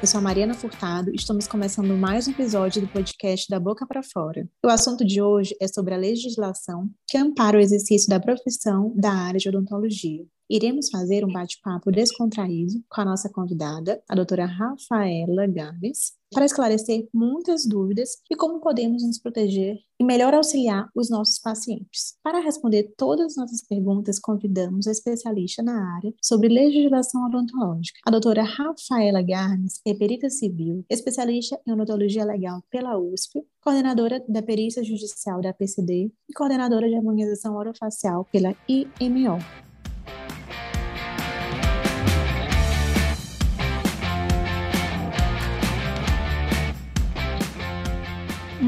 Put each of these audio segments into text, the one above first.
Eu sou a Mariana Furtado e estamos começando mais um episódio do podcast Da Boca para Fora. O assunto de hoje é sobre a legislação que ampara o exercício da profissão da área de odontologia. Iremos fazer um bate-papo descontraído com a nossa convidada, a doutora Rafaela Gabes, para esclarecer muitas dúvidas e como podemos nos proteger e melhor auxiliar os nossos pacientes. Para responder todas as nossas perguntas, convidamos a especialista na área sobre legislação odontológica. A doutora Rafaela Garnes é perita civil, especialista em odontologia legal pela USP, coordenadora da perícia judicial da PCD e coordenadora de harmonização orofacial pela IMO.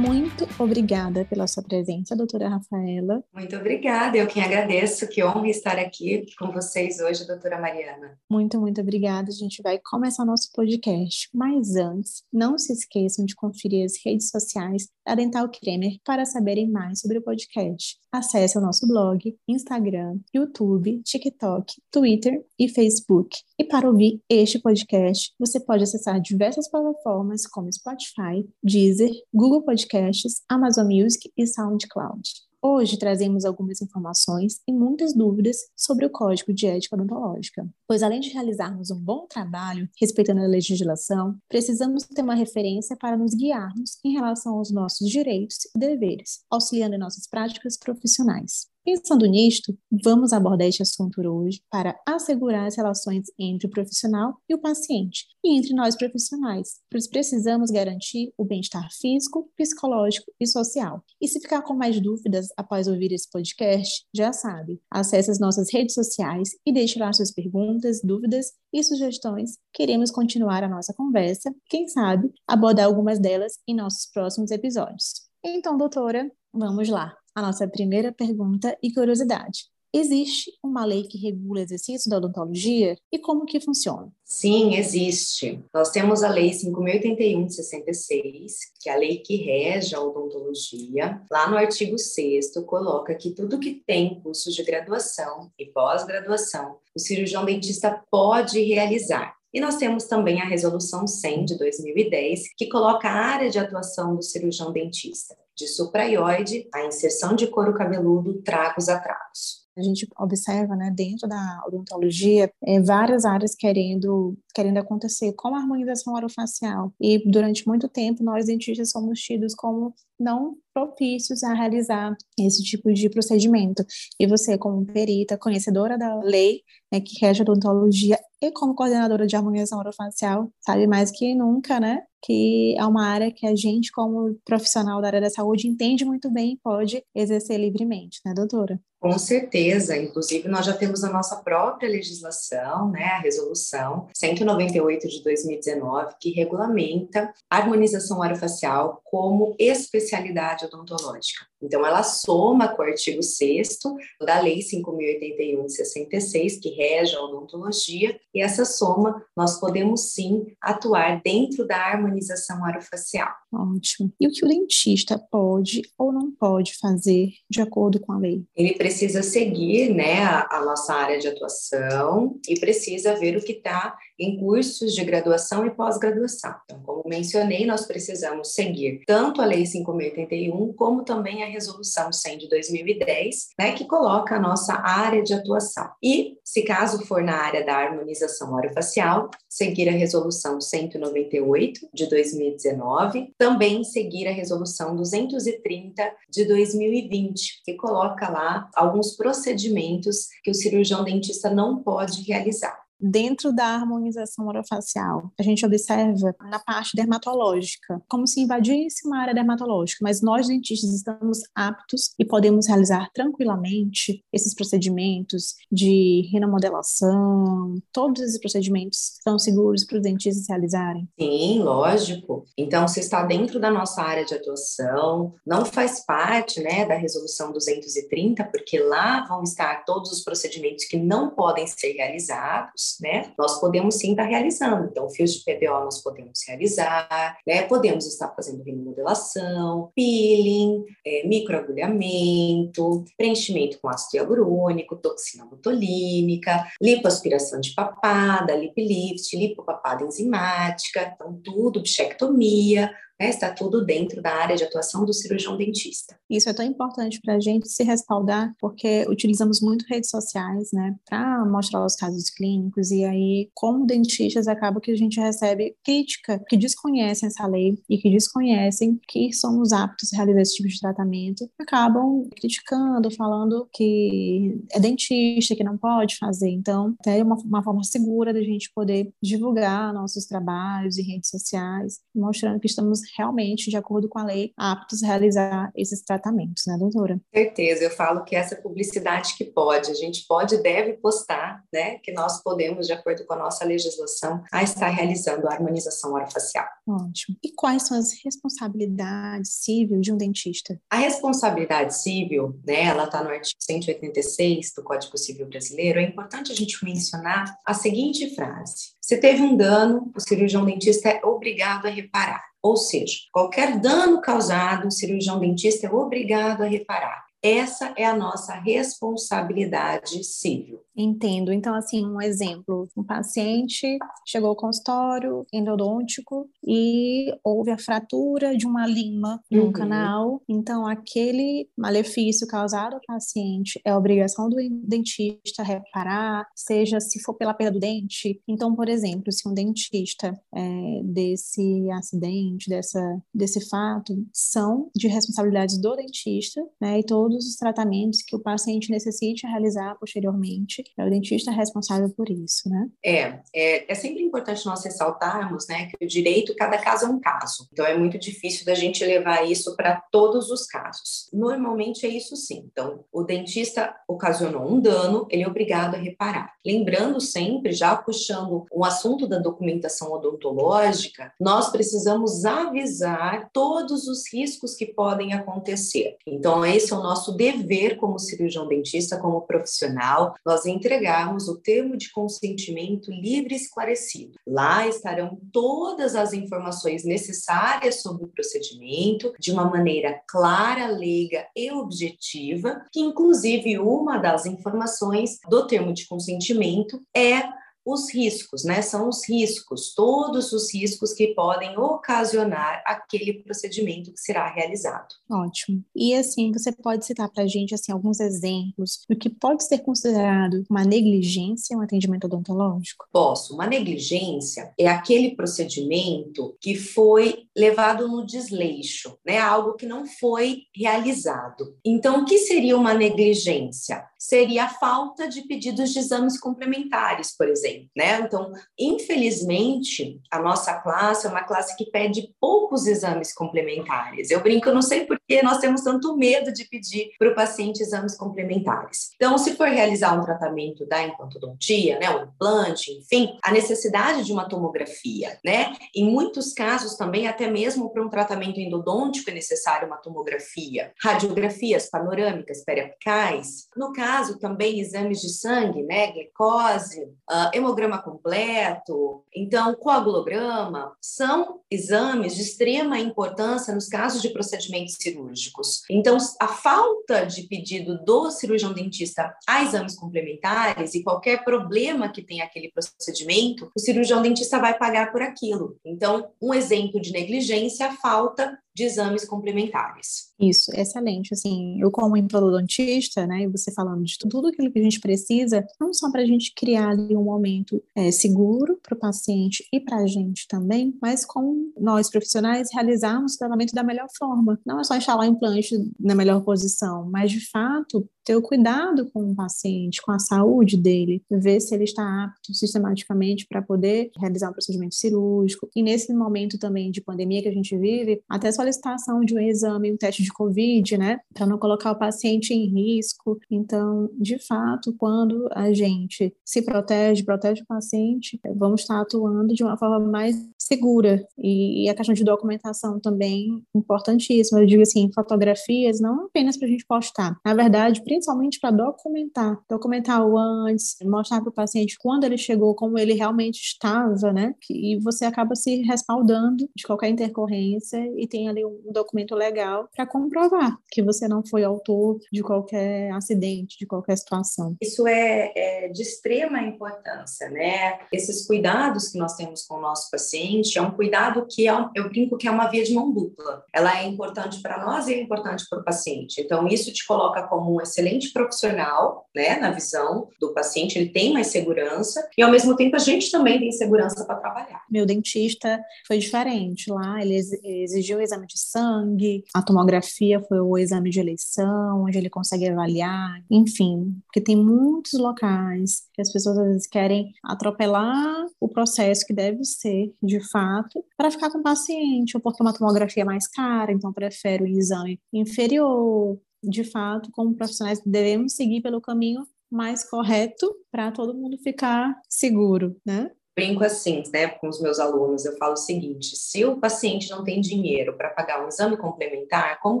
Muito obrigada pela sua presença, doutora Rafaela. Muito obrigada, eu quem agradeço, que honra estar aqui com vocês hoje, doutora Mariana. Muito, muito obrigada. A gente vai começar nosso podcast, mas antes, não se esqueçam de conferir as redes sociais da Dental Kremer para saberem mais sobre o podcast. Acesse o nosso blog, Instagram, YouTube, TikTok, Twitter e Facebook. E para ouvir este podcast, você pode acessar diversas plataformas como Spotify, Deezer, Google Podcasts, Amazon Music e SoundCloud. Hoje trazemos algumas informações e muitas dúvidas sobre o Código de Ética Odontológica, pois além de realizarmos um bom trabalho respeitando a legislação, precisamos ter uma referência para nos guiarmos em relação aos nossos direitos e deveres, auxiliando em nossas práticas profissionais. Pensando nisto, vamos abordar este assunto hoje para assegurar as relações entre o profissional e o paciente, e entre nós profissionais, pois precisamos garantir o bem-estar físico, psicológico e social. E se ficar com mais dúvidas após ouvir esse podcast, já sabe, acesse as nossas redes sociais e deixe lá suas perguntas, dúvidas e sugestões. Queremos continuar a nossa conversa, quem sabe abordar algumas delas em nossos próximos episódios. Então, doutora, vamos lá a nossa primeira pergunta e curiosidade. Existe uma lei que regula o exercício da odontologia e como que funciona? Sim, existe. Nós temos a Lei 5.081 de 66, que é a lei que rege a odontologia. Lá no artigo 6 coloca que tudo que tem cursos de graduação e pós-graduação, o cirurgião dentista pode realizar. E nós temos também a Resolução 100 de 2010, que coloca a área de atuação do cirurgião dentista de supraioide, a inserção de couro cabeludo, tragos a tragos. A gente observa, né, dentro da odontologia, é, várias áreas querendo, querendo acontecer, como a harmonização orofacial. E durante muito tempo, nós dentistas somos tidos como não propícios a realizar esse tipo de procedimento. E você, como perita, conhecedora da lei né, que rege a odontologia e como coordenadora de harmonização orofacial, sabe mais que nunca, né, que é uma área que a gente, como profissional da área da saúde, entende muito bem e pode exercer livremente, né, doutora? Com certeza, inclusive nós já temos a nossa própria legislação, né, a resolução 198 de 2019, que regulamenta a harmonização orofacial como especialidade odontológica. Então, ela soma com o artigo 6 da Lei 5.081 de 66, que rege a odontologia, e essa soma nós podemos sim atuar dentro da harmonização orofacial. Ótimo. E o que o dentista pode ou não pode fazer de acordo com a lei? Ele precisa seguir né, a, a nossa área de atuação e precisa ver o que está em cursos de graduação e pós-graduação. Então, como mencionei, nós precisamos seguir tanto a Lei 5.081 como também a Resolução 100 de 2010, né, que coloca a nossa área de atuação. E, se caso for na área da harmonização orofacial, seguir a Resolução 198 de 2019, também seguir a Resolução 230 de 2020, que coloca lá alguns procedimentos que o cirurgião dentista não pode realizar dentro da harmonização orofacial, a gente observa na parte dermatológica, como se invadisse uma área dermatológica, mas nós dentistas estamos aptos e podemos realizar tranquilamente esses procedimentos de renomodelação, todos esses procedimentos são seguros para os dentistas realizarem? Sim, lógico. Então, se está dentro da nossa área de atuação, não faz parte, né, da resolução 230, porque lá vão estar todos os procedimentos que não podem ser realizados, né? Nós podemos sim estar realizando. Então, fios de PBO nós podemos realizar, né? Podemos estar fazendo remodelação, peeling, é, microagulhamento, preenchimento com ácido hialurônico, toxina botulínica, lipoaspiração de papada, lip lift, lipopapada enzimática, então tudo, bichectomia, né, está tudo dentro da área de atuação do cirurgião dentista. Isso é tão importante para a gente se respaldar, porque utilizamos muito redes sociais, né, para mostrar os casos clínicos, e aí, como dentistas, acaba que a gente recebe crítica que desconhecem essa lei e que desconhecem que somos aptos a realizar esse tipo de tratamento, acabam criticando, falando que é dentista, que não pode fazer. Então, é uma, uma forma segura da gente poder divulgar nossos trabalhos em redes sociais, mostrando que estamos realmente, de acordo com a lei, aptos a realizar esses tratamentos, né, doutora? Certeza, eu falo que essa publicidade que pode, a gente pode e deve postar, né, que nós podemos, de acordo com a nossa legislação, a estar realizando a harmonização orofacial. Ótimo. E quais são as responsabilidades cíveis de um dentista? A responsabilidade civil, né, ela está no artigo 186 do Código Civil Brasileiro, é importante a gente mencionar a seguinte frase: se teve um dano, o cirurgião dentista é obrigado a reparar. Ou seja, qualquer dano causado, o cirurgião dentista é obrigado a reparar. Essa é a nossa responsabilidade civil. Entendo. Então, assim, um exemplo: um paciente chegou ao consultório endodôntico e houve a fratura de uma lima no uhum. canal. Então, aquele malefício causado ao paciente é obrigação do dentista reparar, seja se for pela perda do dente. Então, por exemplo, se um dentista é, desse acidente, dessa, desse fato, são de responsabilidade do dentista, né? E todo todos os tratamentos que o paciente necessite realizar posteriormente. É o dentista responsável por isso, né? É, é, é sempre importante nós ressaltarmos, né, que o direito, cada caso é um caso. Então, é muito difícil da gente levar isso para todos os casos. Normalmente é isso sim. Então, o dentista ocasionou um dano, ele é obrigado a reparar. Lembrando sempre, já puxando um assunto da documentação odontológica, nós precisamos avisar todos os riscos que podem acontecer. Então, esse é o nosso nosso dever como cirurgião dentista, como profissional, nós entregarmos o termo de consentimento livre e esclarecido. Lá estarão todas as informações necessárias sobre o procedimento, de uma maneira clara, leiga e objetiva, que inclusive uma das informações do termo de consentimento é os riscos, né? São os riscos, todos os riscos que podem ocasionar aquele procedimento que será realizado. Ótimo. E assim, você pode citar para a gente assim alguns exemplos do que pode ser considerado uma negligência um atendimento odontológico? Posso. Uma negligência é aquele procedimento que foi levado no desleixo, né? Algo que não foi realizado. Então, o que seria uma negligência? Seria a falta de pedidos de exames complementares, por exemplo né? Então, infelizmente, a nossa classe é uma classe que pede poucos exames complementares. Eu brinco, não sei por que nós temos tanto medo de pedir para o paciente exames complementares. Então, se for realizar um tratamento da implantodontia, né, um implante, enfim, a necessidade de uma tomografia, né? Em muitos casos também, até mesmo para um tratamento endodôntico é necessário uma tomografia, radiografias panorâmicas periapicais. No caso, também exames de sangue, né, glicose, uh, hemograma completo, então coagulograma, são exames de extrema importância nos casos de procedimentos cirúrgicos. Então, a falta de pedido do cirurgião dentista a exames complementares e qualquer problema que tenha aquele procedimento, o cirurgião dentista vai pagar por aquilo. Então, um exemplo de negligência é a falta de exames complementares. Isso, excelente. Assim, eu como implantologista, né, e você falando de tudo aquilo que a gente precisa, não só para a gente criar ali um momento é, seguro para o paciente e para a gente também, mas como nós profissionais realizarmos o tratamento da melhor forma. Não é só instalar o implante na melhor posição, mas de fato ter o cuidado com o paciente, com a saúde dele, ver se ele está apto sistematicamente para poder realizar um procedimento cirúrgico. E nesse momento também de pandemia que a gente vive, até solicitação de um exame, um teste de Covid, né, para não colocar o paciente em risco. Então, de fato, quando a gente se protege, protege o paciente, vamos estar atuando de uma forma mais segura. E, a questão de documentação também importantíssima. Eu digo assim, fotografias não apenas para a gente postar. Na verdade, principalmente para documentar, documentar o antes, mostrar para o paciente quando ele chegou, como ele realmente estava, né? E você acaba se respaldando de qualquer intercorrência e tem ali um documento legal para comprovar que você não foi autor de qualquer acidente, de qualquer situação. Isso é, é de extrema importância, né? Esses cuidados que nós temos com o nosso paciente é um cuidado que é, eu brinco que é uma via de mão dupla. Ela é importante para nós e é importante para o paciente. Então, isso te coloca como um excelente profissional, né, na visão do paciente, ele tem mais segurança e, ao mesmo tempo, a gente também tem segurança para trabalhar. Meu dentista foi diferente. Lá, ele exigiu o exame de sangue, a tomografia foi o exame de eleição, onde ele consegue avaliar, enfim, porque tem muitos locais que as pessoas às vezes querem atropelar o processo que deve ser, de fato, para ficar com o paciente, ou porque uma tomografia é mais cara, então prefere o exame inferior. De fato, como profissionais, devemos seguir pelo caminho mais correto para todo mundo ficar seguro, né? brinco assim, né, com os meus alunos, eu falo o seguinte: se o paciente não tem dinheiro para pagar um exame complementar, como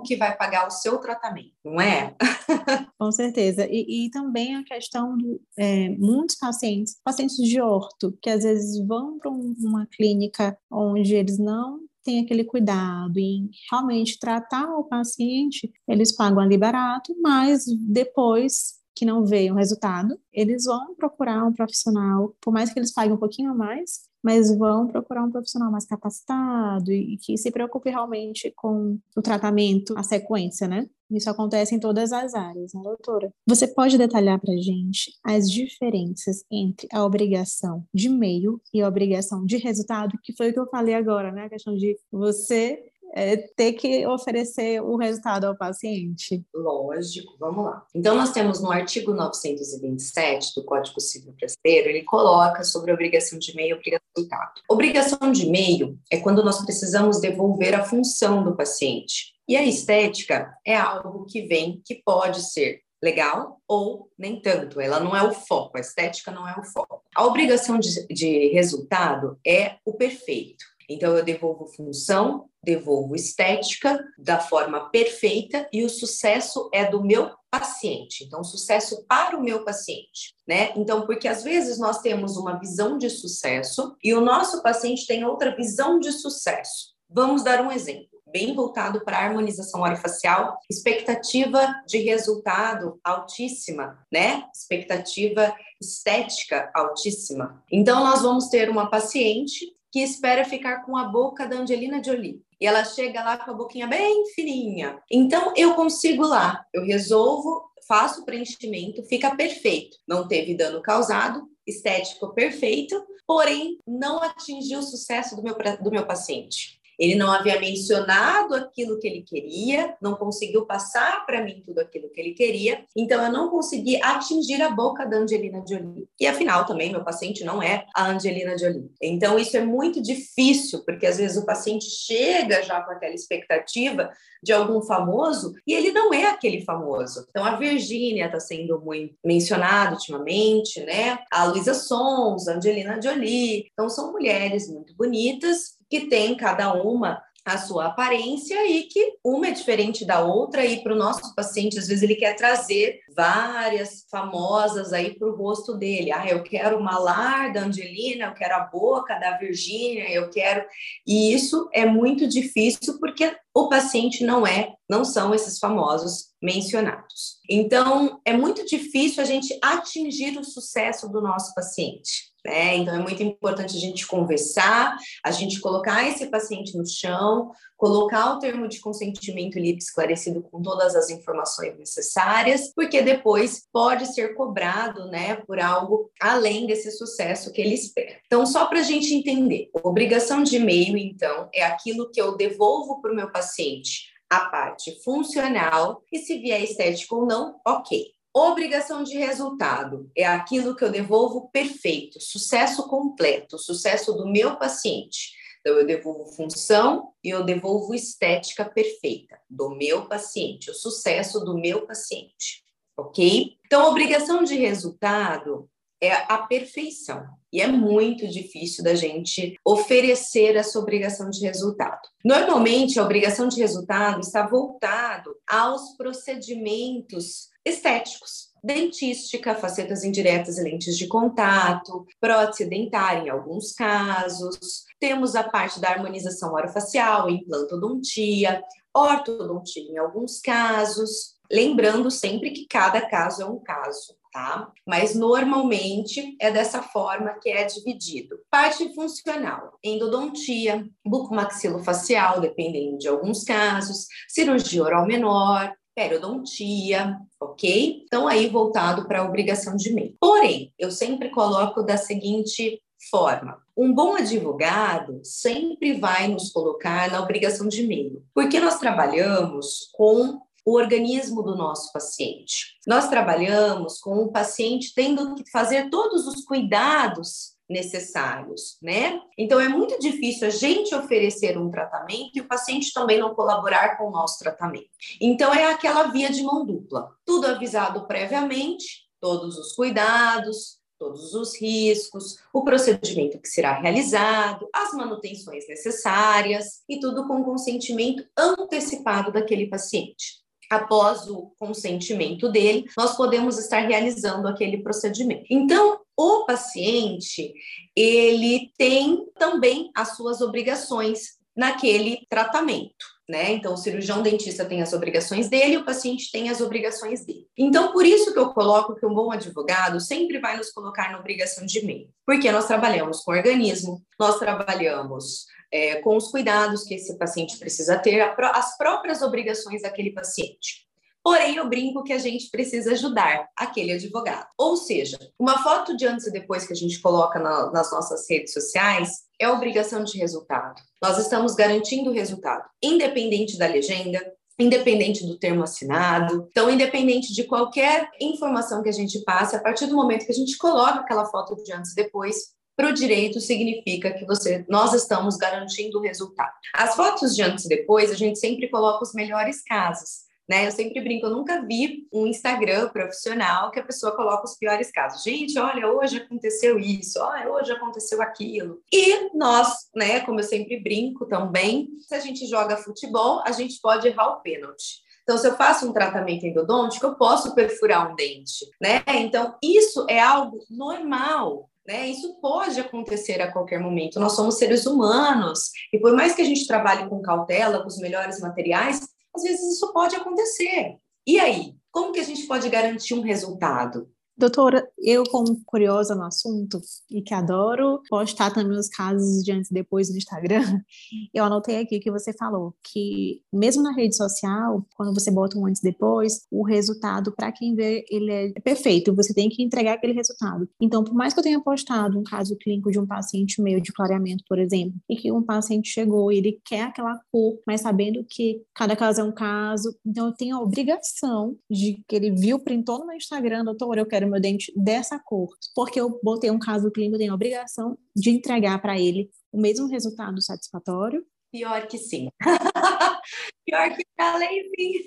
que vai pagar o seu tratamento, não é? com certeza. E, e também a questão de é, muitos pacientes, pacientes de orto, que às vezes vão para uma clínica onde eles não tem aquele cuidado em realmente tratar o paciente, eles pagam ali barato, mas depois que não veem o resultado, eles vão procurar um profissional, por mais que eles paguem um pouquinho a mais, mas vão procurar um profissional mais capacitado e, que se preocupe realmente com o tratamento, a sequência, né? Isso acontece em todas as áreas, né, doutora? Você pode detalhar para gente as diferenças entre a obrigação de meio e a obrigação de resultado, que foi o que eu falei agora, né? A questão de você é, ter que oferecer o resultado ao paciente? Lógico, vamos lá. Então, nós temos no artigo 927 do Código Civil Brasileiro, ele coloca sobre a obrigação de meio e obrigação de resultado. Obrigação de meio é quando nós precisamos devolver a função do paciente. E a estética é algo que vem, que pode ser legal ou nem tanto, ela não é o foco, a estética não é o foco. A obrigação de, de resultado é o perfeito. Então, eu devolvo função, devolvo estética da forma perfeita e o sucesso é do meu paciente. Então, sucesso para o meu paciente, né? Então, porque às vezes nós temos uma visão de sucesso e o nosso paciente tem outra visão de sucesso. Vamos dar um exemplo bem voltado para a harmonização orofacial, expectativa de resultado altíssima, né? Expectativa estética altíssima. Então, nós vamos ter uma paciente que espera ficar com a boca da Angelina Jolie. E ela chega lá com a boquinha bem fininha. Então eu consigo lá, eu resolvo, faço o preenchimento, fica perfeito. Não teve dano causado, estético perfeito, porém não atingiu o sucesso do meu, do meu paciente. Ele não havia mencionado aquilo que ele queria, não conseguiu passar para mim tudo aquilo que ele queria, então eu não consegui atingir a boca da Angelina Jolie. E afinal, também, meu paciente não é a Angelina Jolie. Então, isso é muito difícil, porque às vezes o paciente chega já com aquela expectativa de algum famoso e ele não é aquele famoso. Então, a Virgínia está sendo muito mencionada ultimamente, né? A Luísa Sons, a Angelina Jolie. Então, são mulheres muito bonitas que tem cada uma a sua aparência e que uma é diferente da outra. E para o nosso paciente às vezes ele quer trazer várias famosas aí para o rosto dele. Ah eu quero o malar da Angelina eu quero a boca da Virgínia eu quero. E isso é muito difícil porque o paciente não é não são esses famosos mencionados. Então é muito difícil a gente atingir o sucesso do nosso paciente né? Então, é muito importante a gente conversar, a gente colocar esse paciente no chão, colocar o termo de consentimento livre esclarecido com todas as informações necessárias, porque depois pode ser cobrado, né, por algo além desse sucesso que ele espera. Então, só para a gente entender, obrigação de e-mail, então, é aquilo que eu devolvo para o meu paciente, a parte funcional, e se vier estético ou não, ok. Obrigação de resultado é aquilo que eu devolvo perfeito, sucesso completo, sucesso do meu paciente. Então, eu devolvo função e eu devolvo estética perfeita do meu paciente, o sucesso do meu paciente, ok? Então, obrigação de resultado é a perfeição. E é muito difícil da gente oferecer essa obrigação de resultado. Normalmente, a obrigação de resultado está voltado aos procedimentos estéticos. Dentística, facetas indiretas e lentes de contato, prótese dentária em alguns casos. Temos a parte da harmonização orofacial, implantodontia, ortodontia em alguns casos. Lembrando sempre que cada caso é um caso tá? Mas normalmente é dessa forma que é dividido. Parte funcional, endodontia, bucomaxilofacial, dependendo de alguns casos, cirurgia oral menor, periodontia, ok? Então, aí voltado para a obrigação de meio. Porém, eu sempre coloco da seguinte forma: um bom advogado sempre vai nos colocar na obrigação de meio, porque nós trabalhamos com o organismo do nosso paciente. Nós trabalhamos com o paciente tendo que fazer todos os cuidados necessários, né? Então é muito difícil a gente oferecer um tratamento e o paciente também não colaborar com o nosso tratamento. Então é aquela via de mão dupla. Tudo avisado previamente, todos os cuidados, todos os riscos, o procedimento que será realizado, as manutenções necessárias e tudo com consentimento antecipado daquele paciente após o consentimento dele, nós podemos estar realizando aquele procedimento. Então, o paciente, ele tem também as suas obrigações naquele tratamento. Né? Então, o cirurgião dentista tem as obrigações dele, o paciente tem as obrigações dele. Então, por isso que eu coloco que um bom advogado sempre vai nos colocar na obrigação de meio, porque nós trabalhamos com organismo, nós trabalhamos é, com os cuidados que esse paciente precisa ter, as próprias obrigações daquele paciente. Porém, eu brinco que a gente precisa ajudar aquele advogado. Ou seja, uma foto de antes e depois que a gente coloca na, nas nossas redes sociais é obrigação de resultado. Nós estamos garantindo o resultado, independente da legenda, independente do termo assinado. Então, independente de qualquer informação que a gente passe, a partir do momento que a gente coloca aquela foto de antes e depois, para o direito significa que você, nós estamos garantindo o resultado. As fotos de antes e depois, a gente sempre coloca os melhores casos. Né? Eu sempre brinco, eu nunca vi um Instagram profissional que a pessoa coloca os piores casos. Gente, olha, hoje aconteceu isso, olha, hoje aconteceu aquilo. E nós, né, como eu sempre brinco também, se a gente joga futebol, a gente pode errar o pênalti. Então, se eu faço um tratamento endodôntico, eu posso perfurar um dente, né? Então, isso é algo normal. Né? Isso pode acontecer a qualquer momento. Nós somos seres humanos e por mais que a gente trabalhe com cautela, com os melhores materiais, às vezes isso pode acontecer. E aí, como que a gente pode garantir um resultado? Doutora, eu como curiosa no assunto e que adoro postar também os casos de antes e depois no Instagram, eu anotei aqui que você falou que mesmo na rede social, quando você bota um antes e depois, o resultado para quem vê ele é perfeito, você tem que entregar aquele resultado. Então, por mais que eu tenha postado um caso clínico de um paciente meio de clareamento, por exemplo, e que um paciente chegou e ele quer aquela cor, mas sabendo que cada caso é um caso, então eu tenho a obrigação de que ele viu, printou no meu Instagram, doutora, eu quero meu dente dessa cor, porque eu botei um caso clínico, eu tenho a obrigação de entregar para ele o mesmo resultado satisfatório. Pior que sim. Pior que a lei, sim.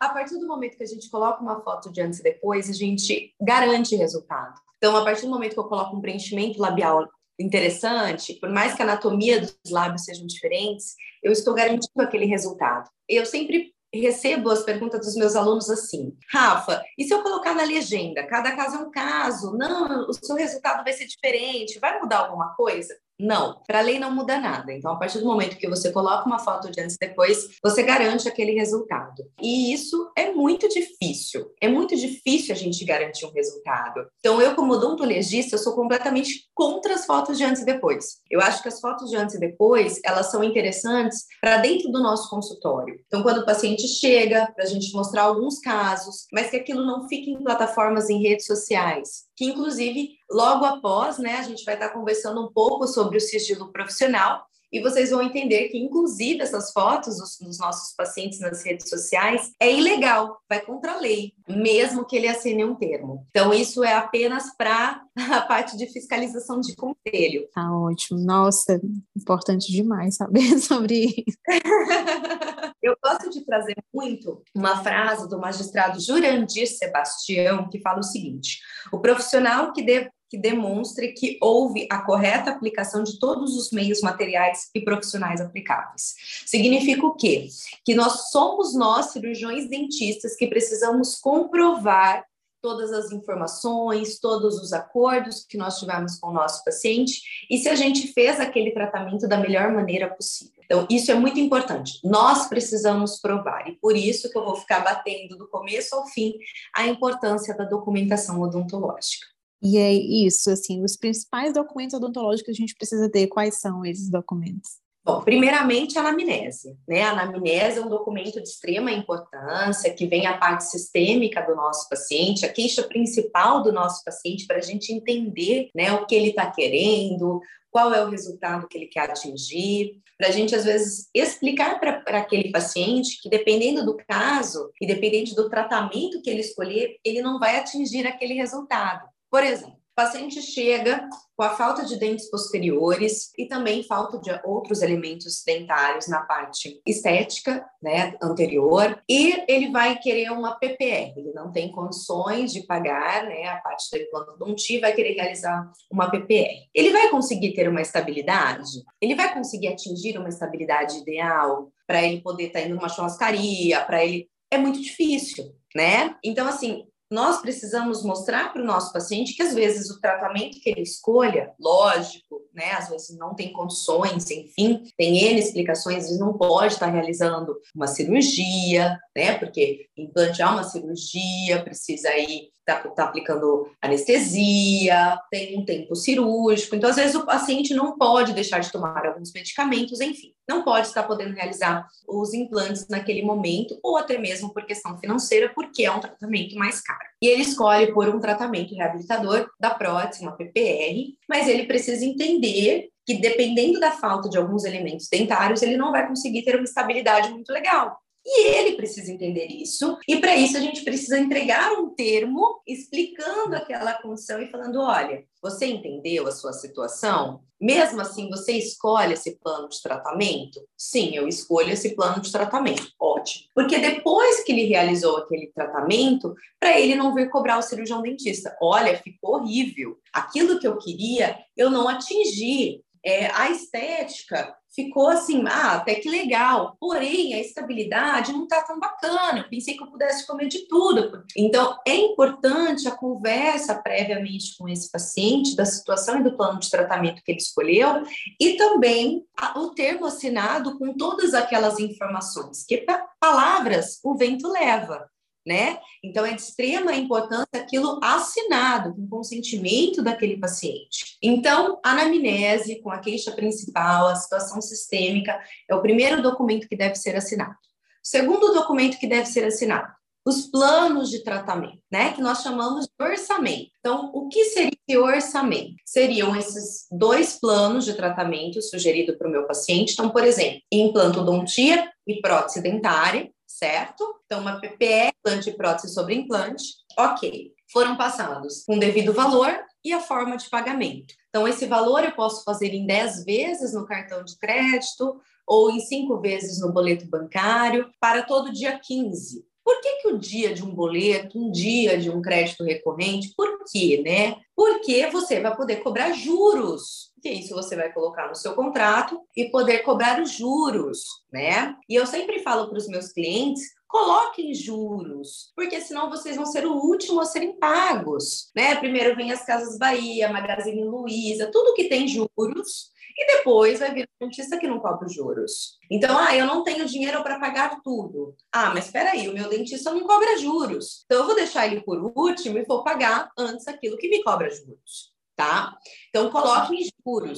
a partir do momento que a gente coloca uma foto de antes e depois, a gente garante resultado. Então, a partir do momento que eu coloco um preenchimento labial interessante, por mais que a anatomia dos lábios sejam diferentes, eu estou garantindo aquele resultado. Eu sempre recebo as perguntas dos meus alunos assim: Rafa, e se eu colocar na legenda? Cada caso é um caso, não, o seu resultado vai ser diferente, vai mudar alguma coisa? Não, para a lei não muda nada. Então, a partir do momento que você coloca uma foto de antes e depois, você garante aquele resultado. E isso é muito difícil. É muito difícil a gente garantir um resultado. Então, eu, como odontologista, eu sou completamente contra as fotos de antes e depois. Eu acho que as fotos de antes e depois, elas são interessantes para dentro do nosso consultório. Então, quando o paciente chega, para a gente mostrar alguns casos, mas que aquilo não fique em plataformas em redes sociais que inclusive logo após, né, a gente vai estar conversando um pouco sobre o sigilo profissional e vocês vão entender que, inclusive, essas fotos dos, dos, nossos pacientes nas redes sociais é ilegal, vai contra a lei, mesmo que ele assine um termo. Então, isso é apenas para a parte de fiscalização de conselho. Tá ótimo. Nossa, importante demais saber sobre isso. Eu gosto de trazer muito uma frase do magistrado Jurandir Sebastião, que fala o seguinte: o profissional que, de, que demonstre que houve a correta aplicação de todos os meios materiais e profissionais aplicáveis. Significa o quê? Que nós somos nós, cirurgiões dentistas, que precisamos comprovar todas as informações, todos os acordos que nós tivemos com o nosso paciente e se a gente fez aquele tratamento da melhor maneira possível. Então, isso é muito importante. Nós precisamos provar, e por isso que eu vou ficar batendo do começo ao fim a importância da documentação odontológica. E é isso, assim, os principais documentos odontológicos que a gente precisa ter, quais são esses documentos? Bom, primeiramente a anamnese, né? A anamnese é um documento de extrema importância, que vem a parte sistêmica do nosso paciente, a queixa principal do nosso paciente, para a gente entender né, o que ele está querendo, qual é o resultado que ele quer atingir, para a gente, às vezes, explicar para aquele paciente que, dependendo do caso e dependendo do tratamento que ele escolher, ele não vai atingir aquele resultado. Por exemplo, o paciente chega com a falta de dentes posteriores e também falta de outros elementos dentários na parte estética, né, anterior, e ele vai querer uma PPR, ele não tem condições de pagar, né, a parte do implante donti, vai querer realizar uma PPR. Ele vai conseguir ter uma estabilidade? Ele vai conseguir atingir uma estabilidade ideal para ele poder estar tá indo numa churrascaria, para ele é muito difícil, né? Então assim, nós precisamos mostrar para o nosso paciente que às vezes o tratamento que ele escolha, lógico, né, às vezes não tem condições, enfim, tem N explicações, ele não pode estar realizando uma cirurgia, né, porque implante é uma cirurgia, precisa aí está tá aplicando anestesia, tem um tempo cirúrgico, então às vezes o paciente não pode deixar de tomar alguns medicamentos, enfim, não pode estar podendo realizar os implantes naquele momento, ou até mesmo por questão financeira, porque é um tratamento mais caro. E ele escolhe por um tratamento reabilitador da prótese, uma PPR, mas ele precisa entender que dependendo da falta de alguns elementos dentários, ele não vai conseguir ter uma estabilidade muito legal. E ele precisa entender isso, e para isso a gente precisa entregar um termo explicando aquela condição e falando: olha, você entendeu a sua situação? Mesmo assim, você escolhe esse plano de tratamento? Sim, eu escolho esse plano de tratamento. Ótimo. Porque depois que ele realizou aquele tratamento, para ele não vir cobrar o cirurgião dentista: olha, ficou horrível. Aquilo que eu queria, eu não atingi. É, a estética ficou assim, ah, até que legal. Porém, a estabilidade não está tão bacana. Eu pensei que eu pudesse comer de tudo. Então, é importante a conversa previamente com esse paciente da situação e do plano de tratamento que ele escolheu e também o termo assinado com todas aquelas informações, que palavras o vento leva né? Então, é de extrema importância aquilo assinado, com consentimento daquele paciente. Então, a anamnese, com a queixa principal, a situação sistêmica, é o primeiro documento que deve ser assinado. O segundo documento que deve ser assinado, os planos de tratamento, né? Que nós chamamos de orçamento. Então, o que seria esse orçamento? Seriam esses dois planos de tratamento sugerido para o meu paciente. Então, por exemplo, implantodontia e prótese dentária, certo? Então, uma PPE, implante prótese sobre implante, ok. Foram passados com devido valor e a forma de pagamento. Então, esse valor eu posso fazer em 10 vezes no cartão de crédito ou em 5 vezes no boleto bancário para todo dia 15. Por que, que o dia de um boleto, um dia de um crédito recorrente? Por quê, né? Porque você vai poder cobrar juros que isso você vai colocar no seu contrato e poder cobrar os juros, né? E eu sempre falo para os meus clientes coloquem juros, porque senão vocês vão ser o último a serem pagos, né? Primeiro vem as Casas Bahia, Magazine Luiza, tudo que tem juros, e depois vai vir o dentista que não cobra os juros. Então, ah, eu não tenho dinheiro para pagar tudo. Ah, mas espera aí, o meu dentista não cobra juros. Então, eu vou deixar ele por último e vou pagar antes aquilo que me cobra juros tá? Então, coloque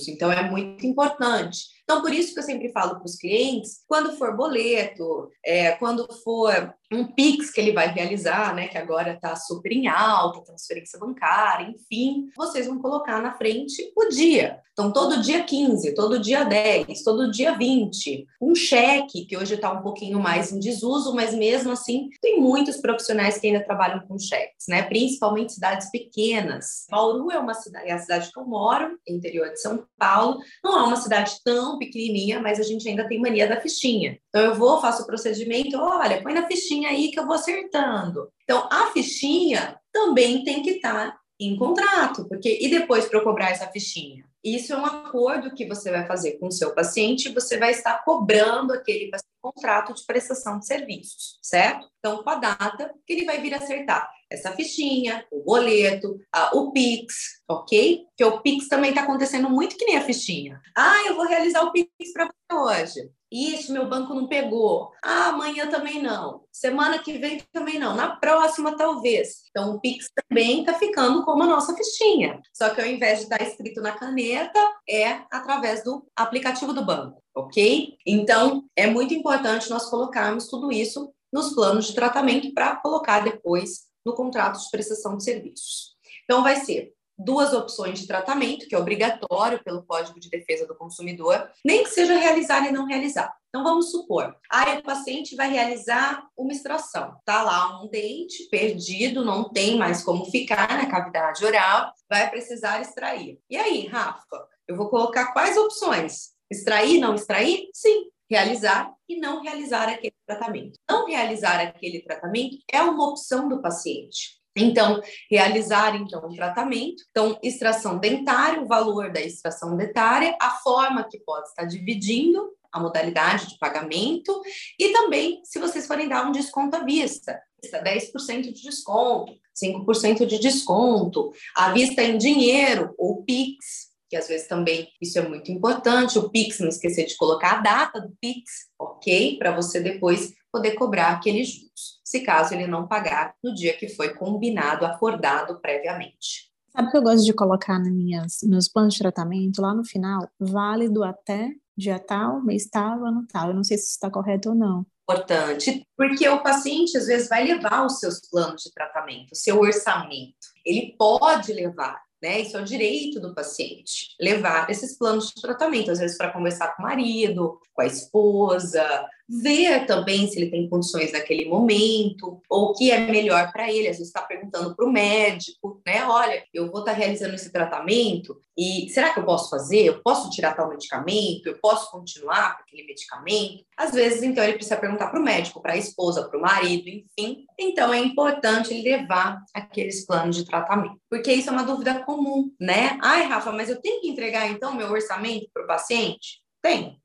então é muito importante. Então, por isso que eu sempre falo para os clientes, quando for boleto, é, quando for um Pix que ele vai realizar, né, que agora está super em alta, transferência bancária, enfim, vocês vão colocar na frente o dia. Então, todo dia 15, todo dia 10, todo dia 20. Um cheque, que hoje está um pouquinho mais em desuso, mas mesmo assim, tem muitos profissionais que ainda trabalham com cheques, né? Principalmente cidades pequenas. Bauru é uma cidade, é a cidade que eu moro, interior de São Paulo. Não é uma cidade tão pequenininha, mas a gente ainda tem mania da fichinha. Então, eu vou, faço o procedimento, olha, põe na fichinha aí que eu vou acertando. Então, a fichinha também tem que estar em contrato, porque e depois para eu cobrar essa fichinha? Isso é um acordo que você vai fazer com o seu paciente, você vai estar cobrando aquele contrato de prestação de serviços, certo? Então, com a data que ele vai vir acertar essa fichinha, o boleto, a, o Pix, ok? Que o Pix também está acontecendo muito que nem a fichinha. Ah, eu vou realizar o Pix para você hoje. Isso, meu banco não pegou. Ah, amanhã também não. Semana que vem também não. Na próxima, talvez. Então, o Pix também está ficando como a nossa fichinha. Só que ao invés de estar tá escrito na caneta, é através do aplicativo do banco, ok? Então, é muito importante nós colocarmos tudo isso nos planos de tratamento para colocar depois no contrato de prestação de serviços. Então, vai ser duas opções de tratamento, que é obrigatório pelo Código de Defesa do Consumidor, nem que seja realizar e não realizar. Então, vamos supor, aí o paciente vai realizar uma extração. Tá lá um dente perdido, não tem mais como ficar na cavidade oral, vai precisar extrair. E aí, Rafa, eu vou colocar quais opções? Extrair, não extrair? Sim. Realizar e não realizar aquele tratamento. Não realizar aquele tratamento é uma opção do paciente. Então, realizar então o tratamento, então extração dentária, o valor da extração dentária, a forma que pode estar dividindo a modalidade de pagamento e também se vocês forem dar um desconto à vista, 10% de desconto, 5% de desconto, à vista em dinheiro ou Pix, que às vezes também isso é muito importante, o Pix, não esquecer de colocar a data do Pix, ok? Para você depois poder cobrar aqueles juros, se caso ele não pagar no dia que foi combinado, acordado previamente. Sabe o que eu gosto de colocar nas minhas, meus planos de tratamento lá no final? Válido até dia tal, mês tal, ano tal. Eu não sei se isso está correto ou não. Importante, porque o paciente às vezes vai levar os seus planos de tratamento, o seu orçamento. Ele pode levar, né? Isso é o direito do paciente, levar esses planos de tratamento, às vezes para conversar com o marido, com a esposa, ver também se ele tem condições naquele momento, ou o que é melhor para ele. Às vezes está perguntando para o médico, né? Olha, eu vou estar tá realizando esse tratamento e será que eu posso fazer? Eu posso tirar tal medicamento? Eu posso continuar com aquele medicamento? Às vezes, então, ele precisa perguntar para o médico, para a esposa, para o marido, enfim. Então, é importante ele levar aqueles planos de tratamento, porque isso é uma dúvida comum, né? Ai, Rafa, mas eu tenho que entregar então meu orçamento para o paciente?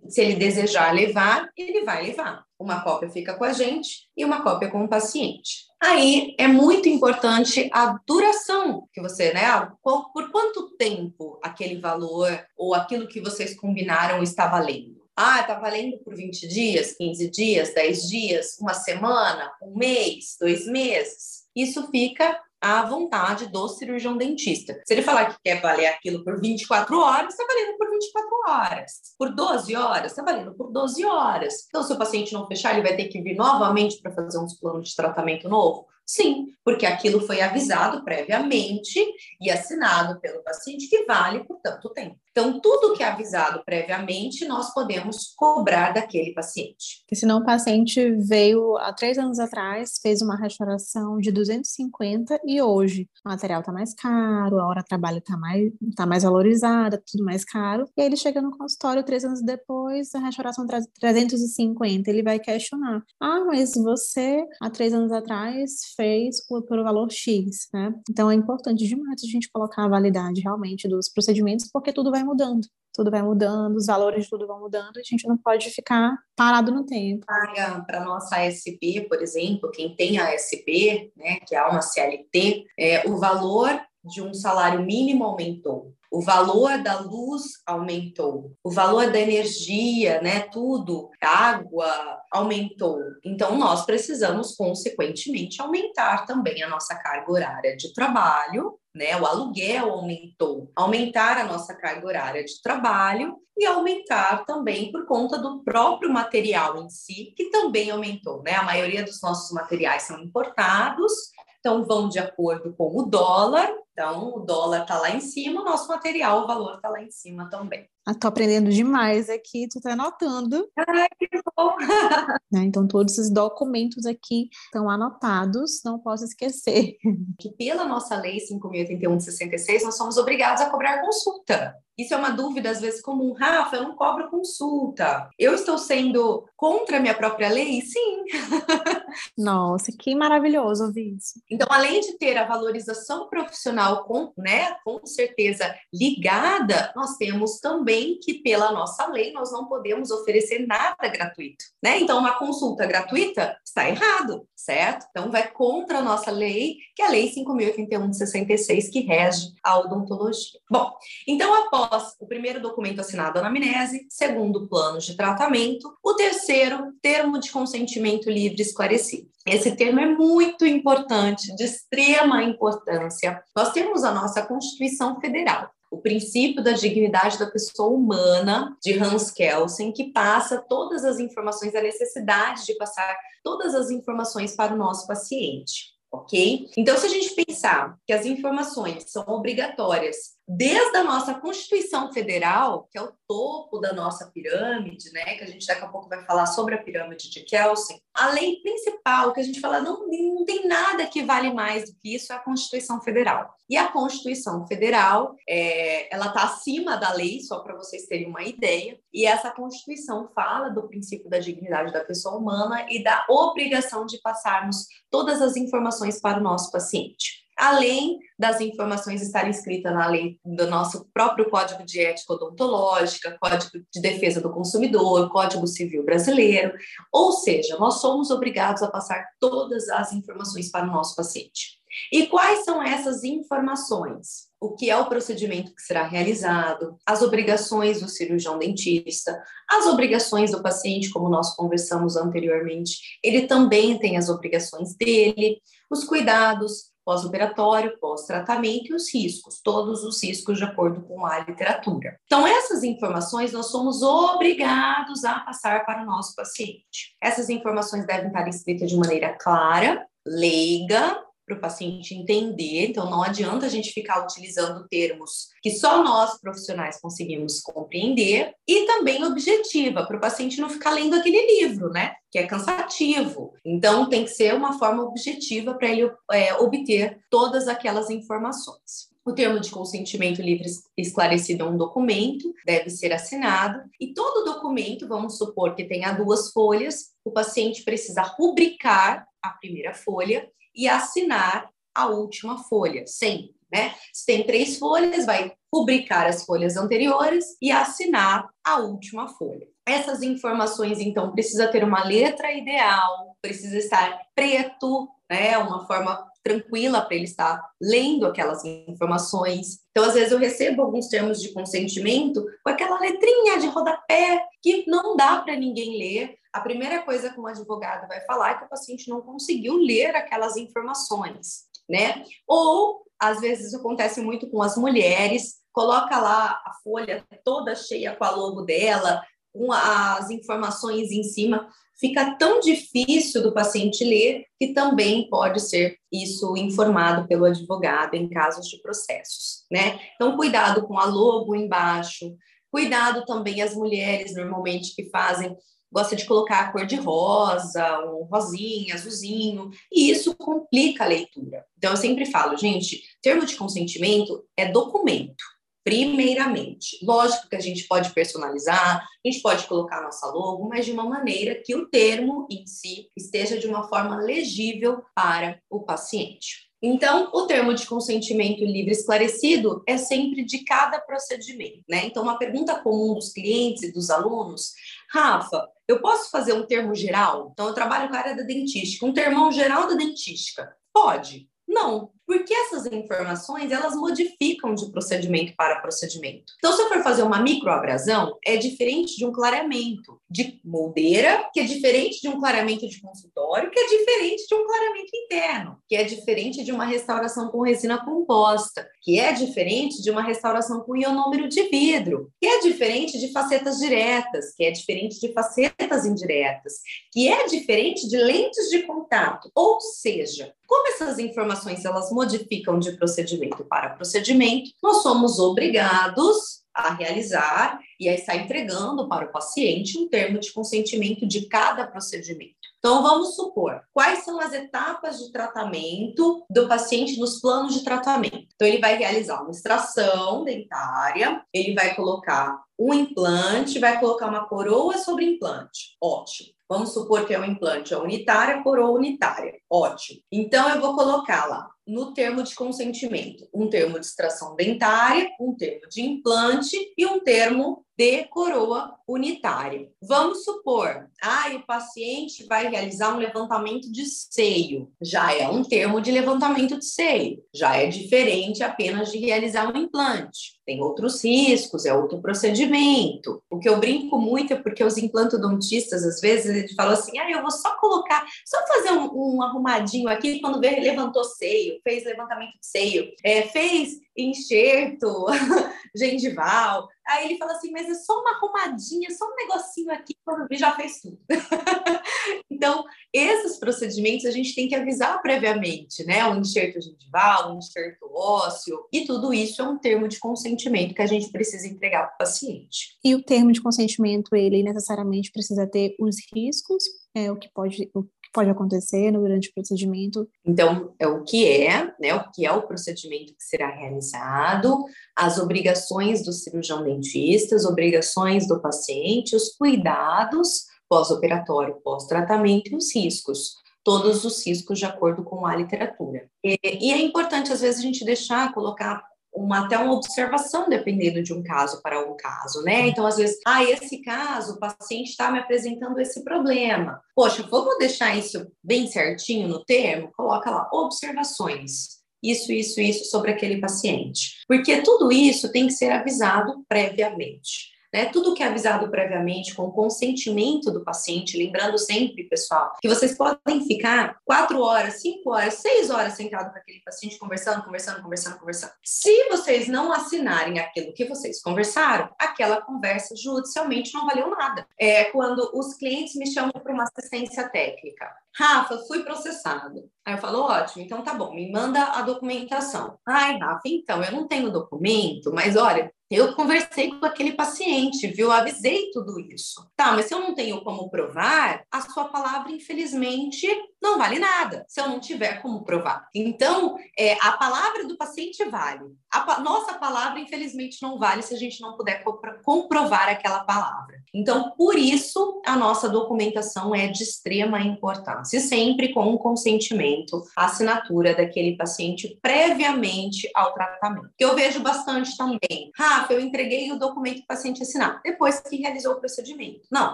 Se ele desejar levar, ele vai levar. Uma cópia fica com a gente e uma cópia com o paciente. Aí é muito importante a duração que você, né? Por quanto tempo aquele valor ou aquilo que vocês combinaram está valendo? Ah, está valendo por 20 dias, 15 dias, 10 dias, uma semana, um mês, dois meses. Isso fica à vontade do cirurgião dentista. Se ele falar que quer valer aquilo por 24 horas, está valendo por 24 horas. Por 12 horas, está valendo por 12 horas. Então, se o paciente não fechar, ele vai ter que vir novamente para fazer uns planos de tratamento novo? Sim, porque aquilo foi avisado previamente e assinado pelo paciente que vale por tanto tempo. Então, tudo que é avisado previamente, nós podemos cobrar daquele paciente. Porque senão o paciente veio há três anos atrás, fez uma restauração de 250 e hoje o material está mais caro, a hora de trabalho está mais, tá mais valorizada, tudo mais caro. E aí ele chega no consultório três anos depois, a restauração 350, ele vai questionar. Ah, mas você há três anos atrás fez por, por valor X, né? Então é importante demais a gente colocar a validade realmente dos procedimentos, porque tudo vai vai mudando. Tudo vai mudando, os valores tudo vão mudando, a gente não pode ficar parado no tempo. Para nossa ASP, por exemplo, quem tem a ASP, né, que é uma CLT, é, o valor de um salário mínimo aumentou. O valor da luz aumentou, o valor da energia, né, tudo, água aumentou. Então nós precisamos consequentemente aumentar também a nossa carga horária de trabalho né? O aluguel aumentou, aumentar a nossa carga horária de trabalho e aumentar também por conta do próprio material em si, que também aumentou, né? A maioria dos nossos materiais são importados, então vão de acordo com o dólar. Então, o dólar está lá em cima, o nosso material, o valor está lá em cima também. Ah, tô aprendendo demais aqui, tu tá anotando. Ai, que bom! né? Então, todos esses documentos aqui estão anotados, não posso esquecer. Que pela nossa lei 5.081 de 66, nós somos obrigados a cobrar consulta. Isso é uma dúvida, às vezes, comum. Rafa, eu não cobro consulta. Eu estou sendo contra a minha própria lei? Sim. Nossa, que maravilhoso ouvir isso. Então, além de ter a valorização profissional com, né, com certeza ligada, nós temos também que, pela nossa lei, nós não podemos oferecer nada gratuito, né? Então, uma consulta gratuita está errado, certo? Então, vai contra a nossa lei, que é a Lei 5.081 de 66, que rege a odontologia. Bom, então, após o primeiro documento assinado, anamnese, segundo, plano de tratamento, o terceiro, termo de consentimento livre esclarecido. Esse termo é muito importante, de extrema importância. Nós temos a nossa Constituição Federal, o princípio da dignidade da pessoa humana, de Hans Kelsen, que passa todas as informações, a necessidade de passar todas as informações para o nosso paciente ok? Então, se a gente pensar que as informações são obrigatórias desde a nossa Constituição Federal, que é o topo da nossa pirâmide, né, que a gente daqui a pouco vai falar sobre a pirâmide de Kelsen, a lei principal que a gente fala não, não tem nada que vale mais do que isso é a Constituição Federal. E a Constituição Federal, é, ela está acima da lei, só para vocês terem uma ideia, e essa Constituição fala do princípio da dignidade da pessoa humana e da obrigação de passarmos todas as informações para o nosso paciente além das informações estarem escritas na lei do nosso próprio Código de Ética Odontológica, Código de Defesa do Consumidor, Código Civil Brasileiro, ou seja, nós somos obrigados a passar todas as informações para o nosso paciente. E quais são essas informações? O que é o procedimento que será realizado, as obrigações do cirurgião dentista, as obrigações do paciente, como nós conversamos anteriormente, ele também tem as obrigações dele, os cuidados, pós-operatório, pós-tratamento e os riscos, todos os riscos de acordo com a literatura. Então, essas informações nós somos obrigados a passar para o nosso paciente. Essas informações devem estar escritas de maneira clara, leiga, para o paciente entender. Então, não adianta a gente ficar utilizando termos que só nós profissionais conseguimos compreender e também objetiva, para o paciente não ficar lendo aquele livro, né? Que é cansativo. Então, tem que ser uma forma objetiva para ele é, obter todas aquelas informações. O termo de consentimento livre esclarecido é um documento, deve ser assinado, e todo documento, vamos supor que tenha duas folhas, o paciente precisa rubricar a primeira folha e assinar a última folha, sempre. Né? Se tem três folhas, vai publicar as folhas anteriores e assinar a última folha. Essas informações, então, precisa ter uma letra ideal, precisa estar preto, né? Uma forma tranquila para ele estar lendo aquelas informações. Então, às vezes, eu recebo alguns termos de consentimento com aquela letrinha de rodapé que não dá para ninguém ler, a primeira coisa que um advogado vai falar é que o paciente não conseguiu ler aquelas informações, né? Ou, às vezes, acontece muito com as mulheres, coloca lá a folha toda cheia com a logo dela, as informações em cima, fica tão difícil do paciente ler que também pode ser isso informado pelo advogado em casos de processos, né? Então, cuidado com a logo embaixo, cuidado também as mulheres normalmente que fazem gosta de colocar a cor de rosa, um rosinha, azulzinho, e isso complica a leitura. Então, eu sempre falo, gente, termo de consentimento é documento, primeiramente. Lógico que a gente pode personalizar, a gente pode colocar nossa logo, mas de uma maneira que o termo em si esteja de uma forma legível para o paciente. Então, o termo de consentimento livre esclarecido é sempre de cada procedimento, né? Então, uma pergunta comum dos clientes e dos alunos, Rafa, eu posso fazer um termo geral? Então, eu trabalho com a área da dentística, um termão geral da dentística. Pode? Não, porque essas informações elas modificam de procedimento para procedimento. Então, se eu for fazer uma microabrasão, é diferente de um clareamento de moldeira, que é diferente de um clareamento de consultório, que é diferente de um clareamento interno, que é diferente de uma restauração com resina composta, que é diferente de uma restauração com ionômero de vidro, que é diferente de facetas diretas, que é diferente de facetas indiretas, que é diferente de lentes de contato. Ou seja, como essas informações elas de procedimento para procedimento, nós somos obrigados a realizar e a estar entregando para o paciente um termo de consentimento de cada procedimento. Então, vamos supor, quais são as etapas de tratamento do paciente nos planos de tratamento? Então, ele vai realizar uma extração dentária, ele vai colocar um implante, vai colocar uma coroa sobre implante. Ótimo. Vamos supor que é um implante, é unitária, coroa unitária. Ótimo. Então, eu vou colocar lá no termo de consentimento, um termo de extração dentária, um termo de implante e um termo de coroa unitária. Vamos supor, ah, o paciente vai realizar um levantamento de seio. Já é um termo de levantamento de seio, já é diferente apenas de realizar um implante. Tem outros riscos, é outro procedimento. O que eu brinco muito é porque os implantodontistas, às vezes, eles falam assim: ah, eu vou só colocar, só fazer um, um arrumadinho aqui quando vê, levantou seio, fez levantamento de seio, é, fez enxerto gengival. Aí ele fala assim, mas é só uma arrumadinha, só um negocinho aqui, vi já fez tudo. então, esses procedimentos a gente tem que avisar previamente, né? Um enxerto gengival, um enxerto ósseo, e tudo isso é um termo de consentimento que a gente precisa entregar para o paciente. E o termo de consentimento, ele necessariamente precisa ter os riscos, é, o que pode, o pode acontecer durante o procedimento. Então, é o que é, né? O que é o procedimento que será realizado, as obrigações do cirurgião dentista, as obrigações do paciente, os cuidados pós-operatório, pós-tratamento e os riscos todos os riscos de acordo com a literatura. E, e, é importante, às vezes, a gente deixar, colocar uma, até uma observação dependendo de um caso para um caso, né? Então, às vezes, ah, esse caso, o paciente está me apresentando esse problema. Poxa, vamos deixar isso bem certinho no termo? Coloca lá, observações. Isso, isso, isso sobre aquele paciente. Porque tudo isso tem que ser avisado previamente. Né? Tudo que é avisado previamente com o consentimento do paciente, lembrando sempre, pessoal, que vocês podem ficar quatro horas, cinco horas, seis horas sentado com aquele paciente conversando, conversando, conversando, conversando. Se vocês não assinarem aquilo que vocês conversaram, aquela conversa judicialmente não valeu nada. É quando os clientes me chamam para uma assistência técnica. Rafa, fui processado. Aí eu falo, ótimo, então tá bom, me manda a documentação. Ai, Rafa, então, eu não tenho documento, mas olha, eu conversei com aquele paciente, viu? Avisei tudo isso. Tá, mas se eu não tenho como provar, a sua palavra, infelizmente, não vale nada, se eu não tiver como provar. Então, é, a palavra do paciente vale. A nossa palavra, infelizmente, não vale se a gente não puder comprovar aquela palavra. Então, por isso, a nossa documentação é de extrema importância, sempre com o consentimento, a assinatura daquele paciente previamente ao tratamento. Que eu vejo bastante também. Rafa, eu entreguei o documento para o paciente assinar, depois que realizou o procedimento. Não,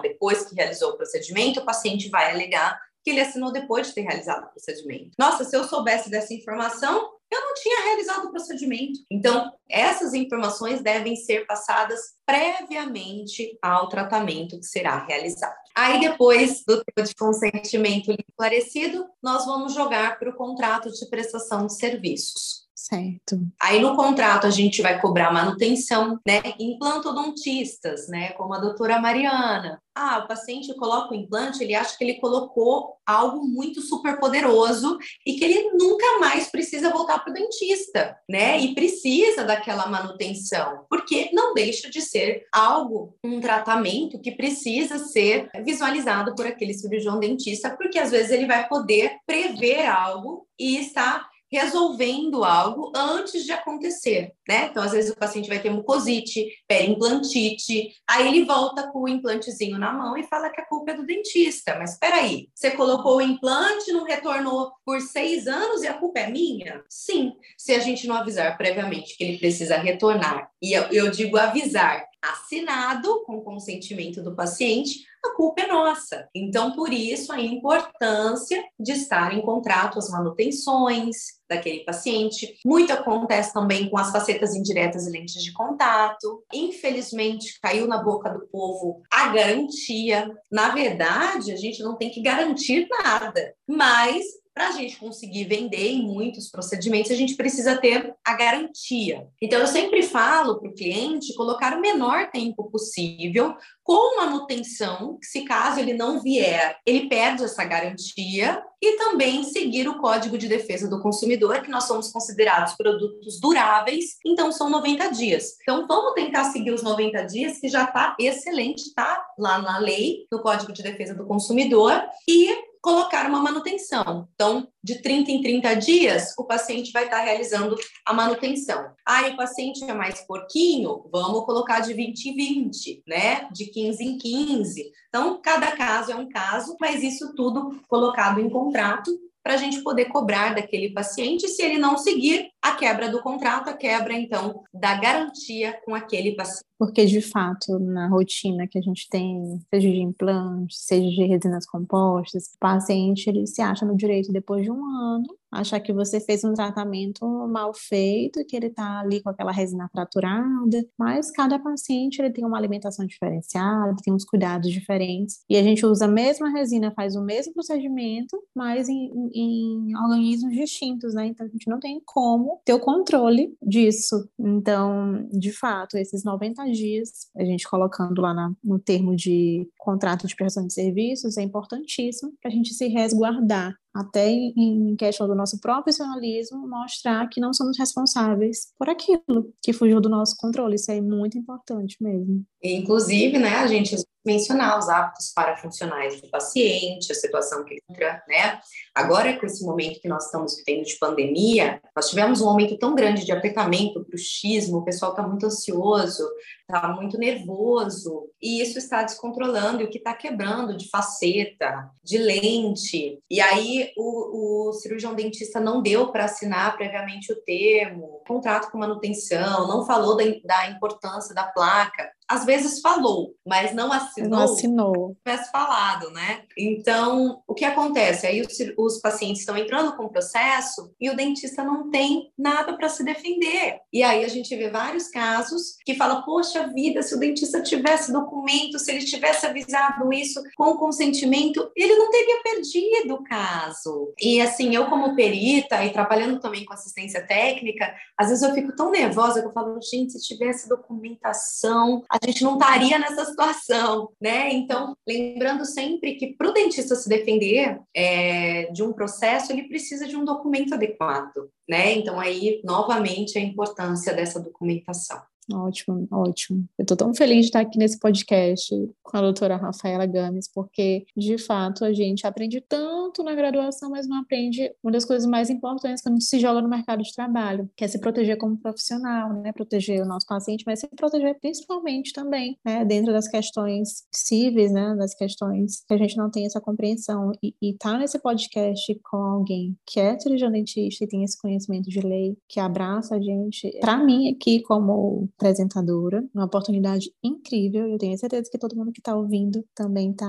depois que realizou o procedimento, o paciente vai alegar que ele assinou depois de ter realizado o procedimento. Nossa, se eu soubesse dessa informação, eu não tinha realizado o procedimento. Então, essas informações devem ser passadas previamente ao tratamento que será realizado. Aí, depois do tempo de consentimento esclarecido, nós vamos jogar para o contrato de prestação de serviços. Certo. Aí no contrato a gente vai cobrar manutenção, né? Implantodontistas, né? Como a doutora Mariana. Ah, o paciente coloca o implante, ele acha que ele colocou algo muito super poderoso e que ele nunca mais precisa voltar para o dentista, né? E precisa daquela manutenção, porque não deixa de ser algo, um tratamento que precisa ser visualizado por aquele cirurgião dentista, porque às vezes ele vai poder prever algo e estar resolvendo algo antes de acontecer, né? Então, às vezes o paciente vai ter mucosite, perimplantite, aí ele volta com o implantezinho na mão e fala que a culpa é do dentista. Mas espera aí, você colocou o implante, não retornou por seis anos e a culpa é minha? Sim, se a gente não avisar previamente que ele precisa retornar, e eu, eu digo avisar, assinado com consentimento do paciente, a culpa é nossa. Então, por isso, a importância de estar em contrato as manutenções daquele paciente. Muito acontece também com as facetas indiretas e lentes de contato. Infelizmente, caiu na boca do povo a garantia. Na verdade, a gente não tem que garantir nada, mas para a gente conseguir vender em muitos procedimentos, a gente precisa ter a garantia. Então, eu sempre falo para o cliente colocar o menor tempo possível com manutenção, se caso ele não vier, ele perde essa garantia, e também seguir o Código de Defesa do Consumidor, que nós somos considerados produtos duráveis, então são 90 dias. Então, vamos tentar seguir os 90 dias, que já está excelente, está lá na lei, no Código de Defesa do Consumidor, e colocar uma manutenção. Então, de 30 em 30 dias, o paciente vai estar realizando a manutenção. Aí, o paciente é mais porquinho, vamos colocar de 20 em 20, né? De 15 em 15. Então, cada caso é um caso, mas isso tudo colocado em contrato para a gente poder cobrar daquele paciente se ele não seguir a quebra do contrato, a quebra, então, da garantia com aquele paciente. Porque, de fato, na rotina que a gente tem, seja de implante, seja de resinas compostas, o paciente ele se acha no direito depois de um ano achar que você fez um tratamento mal feito, que ele está ali com aquela resina fraturada, mas cada paciente ele tem uma alimentação diferenciada, tem uns cuidados diferentes, e a gente usa a mesma resina, faz o mesmo procedimento, mas em, em organismos distintos, né? Então a gente não tem como ter o controle disso. Então, de fato, esses 90 dias, a gente colocando lá na, no termo de contrato de prestação de serviços, é importantíssimo para a gente se resguardar até em questão do nosso profissionalismo, mostrar que não somos responsáveis por aquilo que fugiu do nosso controle. Isso é muito importante mesmo. Inclusive, né, a gente mencionar os hábitos parafuncionais do paciente, a situação que ele entra, né? Agora, com esse momento que nós estamos vivendo de pandemia, nós tivemos um aumento tão grande de apertamento, bruxismo, o pessoal está muito ansioso, está muito nervoso, e isso está descontrolando, e o que está quebrando de faceta, de lente. E aí, o, o cirurgião dentista não deu para assinar previamente o termo, contrato com manutenção, não falou da, da importância da placa às vezes falou, mas não assinou. Não assinou. Tivesse falado, né? Então, o que acontece? Aí os, os pacientes estão entrando com o processo e o dentista não tem nada para se defender. E aí a gente vê vários casos que fala, poxa vida, se o dentista tivesse documento, se ele tivesse avisado isso com consentimento, ele não teria perdido o caso. E assim, eu como perita e trabalhando também com assistência técnica, às vezes eu fico tão nervosa que eu falo, gente, se tivesse documentação, a gente não estaria nessa situação, né? Então, lembrando sempre que para o dentista se defender é, de um processo, ele precisa de um documento adequado, né? Então, aí, novamente, a importância dessa documentação. Ótimo, ótimo. Eu estou tão feliz de estar aqui nesse podcast com a doutora Rafaela Games, porque, de fato, a gente aprende tanto na graduação, mas não aprende uma das coisas mais importantes quando se joga no mercado de trabalho, que é se proteger como profissional, né? Proteger o nosso paciente, mas se proteger principalmente também, né? Dentro das questões cíveis, né? Das questões que a gente não tem essa compreensão. E, estar tá nesse podcast com alguém que é cirurgião dentista e tem esse conhecimento de lei, que abraça a gente, para mim aqui, como apresentadora, uma oportunidade incrível. Eu tenho certeza que todo mundo que está ouvindo também está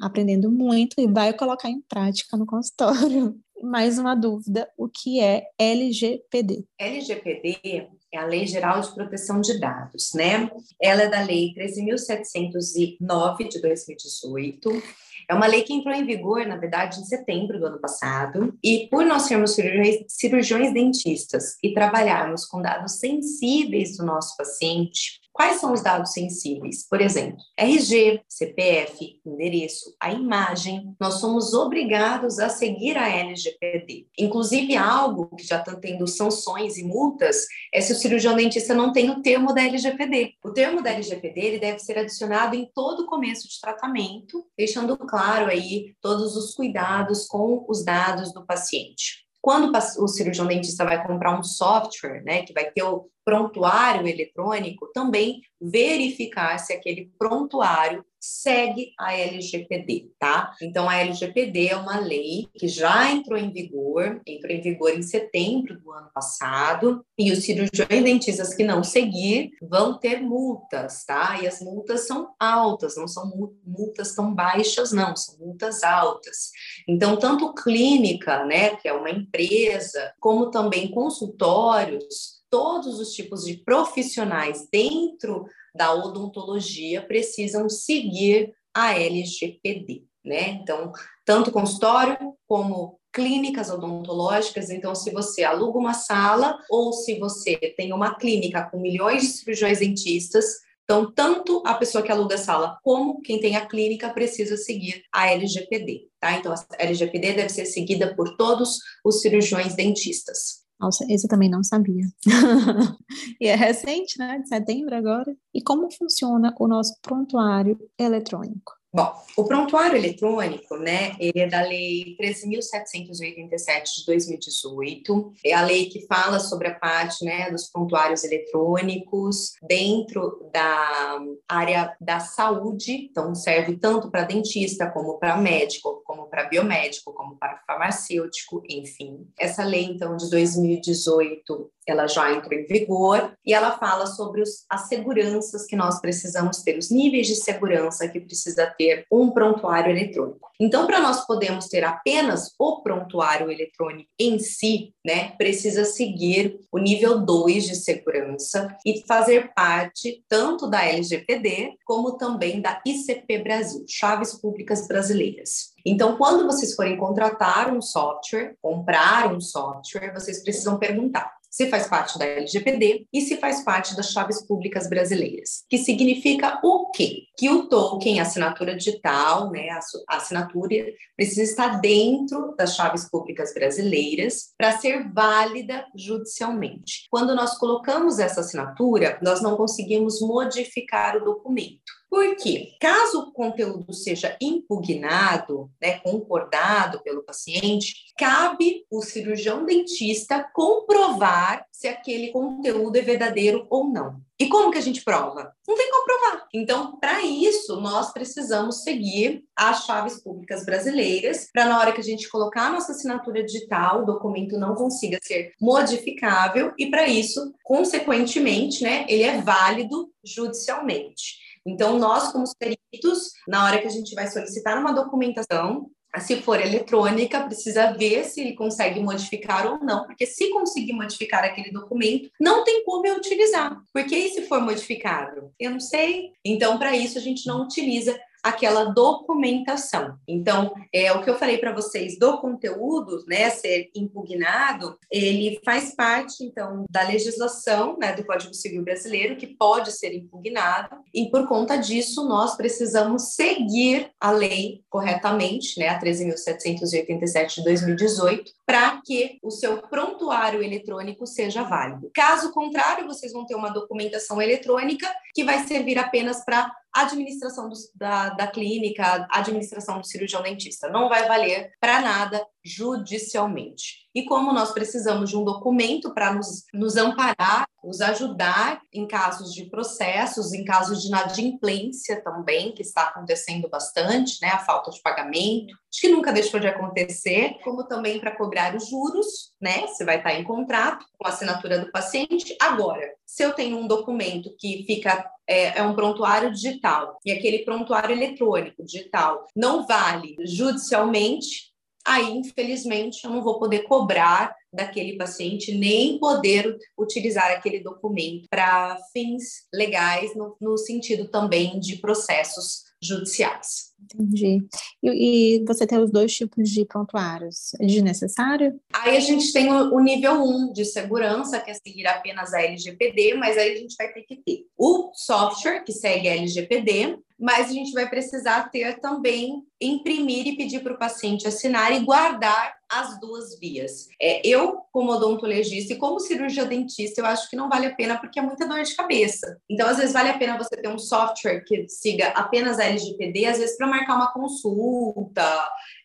aprendendo muito e vai colocar em prática no consultório. Mais uma dúvida: o que é LGPD? LGPD é a Lei Geral de Proteção de Dados, né? Ela é da Lei 13.709 de 2018 é uma lei que entrou em vigor, na verdade, em setembro do ano passado, e por nós sermos cirurgiões, cirurgiões dentistas e trabalharmos com dados sensíveis do nosso paciente, Quais são os dados sensíveis? Por exemplo, RG, CPF, endereço, a imagem. Nós somos obrigados a seguir a LGPD. Inclusive, algo que já está tendo sanções e multas é se o cirurgião dentista não tem o termo da LGPD. O termo da LGPD ele deve ser adicionado em todo começo de tratamento, deixando claro aí todos os cuidados com os dados do paciente. Quando o cirurgião dentista vai comprar um software, né, que vai ter o prontuário eletrônico, também verificar se aquele prontuário segue a LGPD, tá? Então, a LGPD é uma lei que já entrou em vigor, entrou em vigor em setembro do ano passado, e os cirurgiões dentistas que não seguir vão ter multas, tá? E as multas são altas, não são multas tão baixas, não, são multas altas. Então, tanto clínica, né, que é uma empresa, como também consultórios, todos os tipos de profissionais dentro da odontologia precisam seguir a LGPD, né? Então, tanto consultório como clínicas odontológicas. Então, se você aluga uma sala ou se você tem uma clínica com milhões de cirurgiões dentistas, então, tanto a pessoa que aluga a sala como quem tem a clínica precisa seguir a LGPD, tá? Então, a LGPD deve ser seguida por todos os cirurgiões dentistas. Nossa, esse eu também não sabia. e é recente, né? De setembro agora. E como funciona o nosso prontuário eletrônico? Bom, o prontuário eletrônico, né, ele é da Lei 13.787 de 2018, é a lei que fala sobre a parte, né, dos prontuários eletrônicos dentro da área da saúde, então serve tanto para dentista como para médico, como para biomédico, como para farmacêutico, enfim. Essa lei, então, de 2018, ela já entrou em vigor e ela fala sobre os, as seguranças que nós precisamos ter, os níveis de segurança que precisa ter um prontuário eletrônico. Então, para nós podermos ter apenas o prontuário eletrônico em si, né, precisa seguir o nível 2 de segurança e fazer parte tanto da LGPD como também da ICP Brasil, Chaves Públicas Brasileiras. Então, quando vocês forem contratar um software, comprar um software, vocês precisam perguntar: se faz parte da LGPD e se faz parte das chaves públicas brasileiras, que significa o quê? Que o token, a assinatura digital, né, a assinatura precisa estar dentro das chaves públicas brasileiras para ser válida judicialmente. Quando nós colocamos essa assinatura, nós não conseguimos modificar o documento. Por quê? Caso o conteúdo seja impugnado, né, concordado pelo paciente, cabe o cirurgião dentista comprovar se aquele conteúdo é verdadeiro ou não. E como que a gente prova? Não tem como provar. Então, para isso, nós precisamos seguir as chaves públicas brasileiras, para na hora que a gente colocar a nossa assinatura digital, o documento não consiga ser modificável e para isso, consequentemente, né, ele é válido judicialmente. Então, nós, como peritos, na hora que a gente vai solicitar uma documentação, se for eletrônica, precisa ver se ele consegue modificar ou não, porque se conseguir modificar aquele documento, não tem como eu utilizar. Porque e se for modificado? Eu não sei. Então, para isso, a gente não utiliza aquela documentação. Então, é o que eu falei para vocês do conteúdo, né, ser impugnado, ele faz parte então da legislação, né, do Código Civil Brasileiro que pode ser impugnado, e por conta disso nós precisamos seguir a lei corretamente, né, a 13.787 de 2018, para que o seu prontuário eletrônico seja válido. Caso contrário, vocês vão ter uma documentação eletrônica que vai servir apenas para administração do, da, da clínica, administração do cirurgião dentista. Não vai valer para nada judicialmente. E como nós precisamos de um documento para nos, nos amparar, nos ajudar em casos de processos, em casos de inadimplência também, que está acontecendo bastante, né? A falta de pagamento, acho que nunca deixou de acontecer, como também para cobrar os juros, né? Você vai estar em contrato com a assinatura do paciente. Agora, se eu tenho um documento que fica é, é, um prontuário digital e aquele prontuário eletrônico digital não vale judicialmente, aí, infelizmente, eu não vou poder cobrar daquele paciente, nem poder utilizar aquele documento para fins legais, no, no sentido também de processos judiciais. Entendi. E, e, você tem os dois tipos de prontuários. É desnecessário? Aí a gente tem o, o nível 1 de segurança, que é seguir apenas a LGPD, mas aí a gente vai ter que ter o software, que segue a LGPD, mas a gente vai precisar ter também imprimir e pedir para o paciente assinar e guardar as duas vias. É, eu, como odontologista e como cirurgia dentista, eu acho que não vale a pena porque é muita dor de cabeça. Então, às vezes, vale a pena você ter um software que siga apenas a LGPD, às vezes, para marcar uma consulta,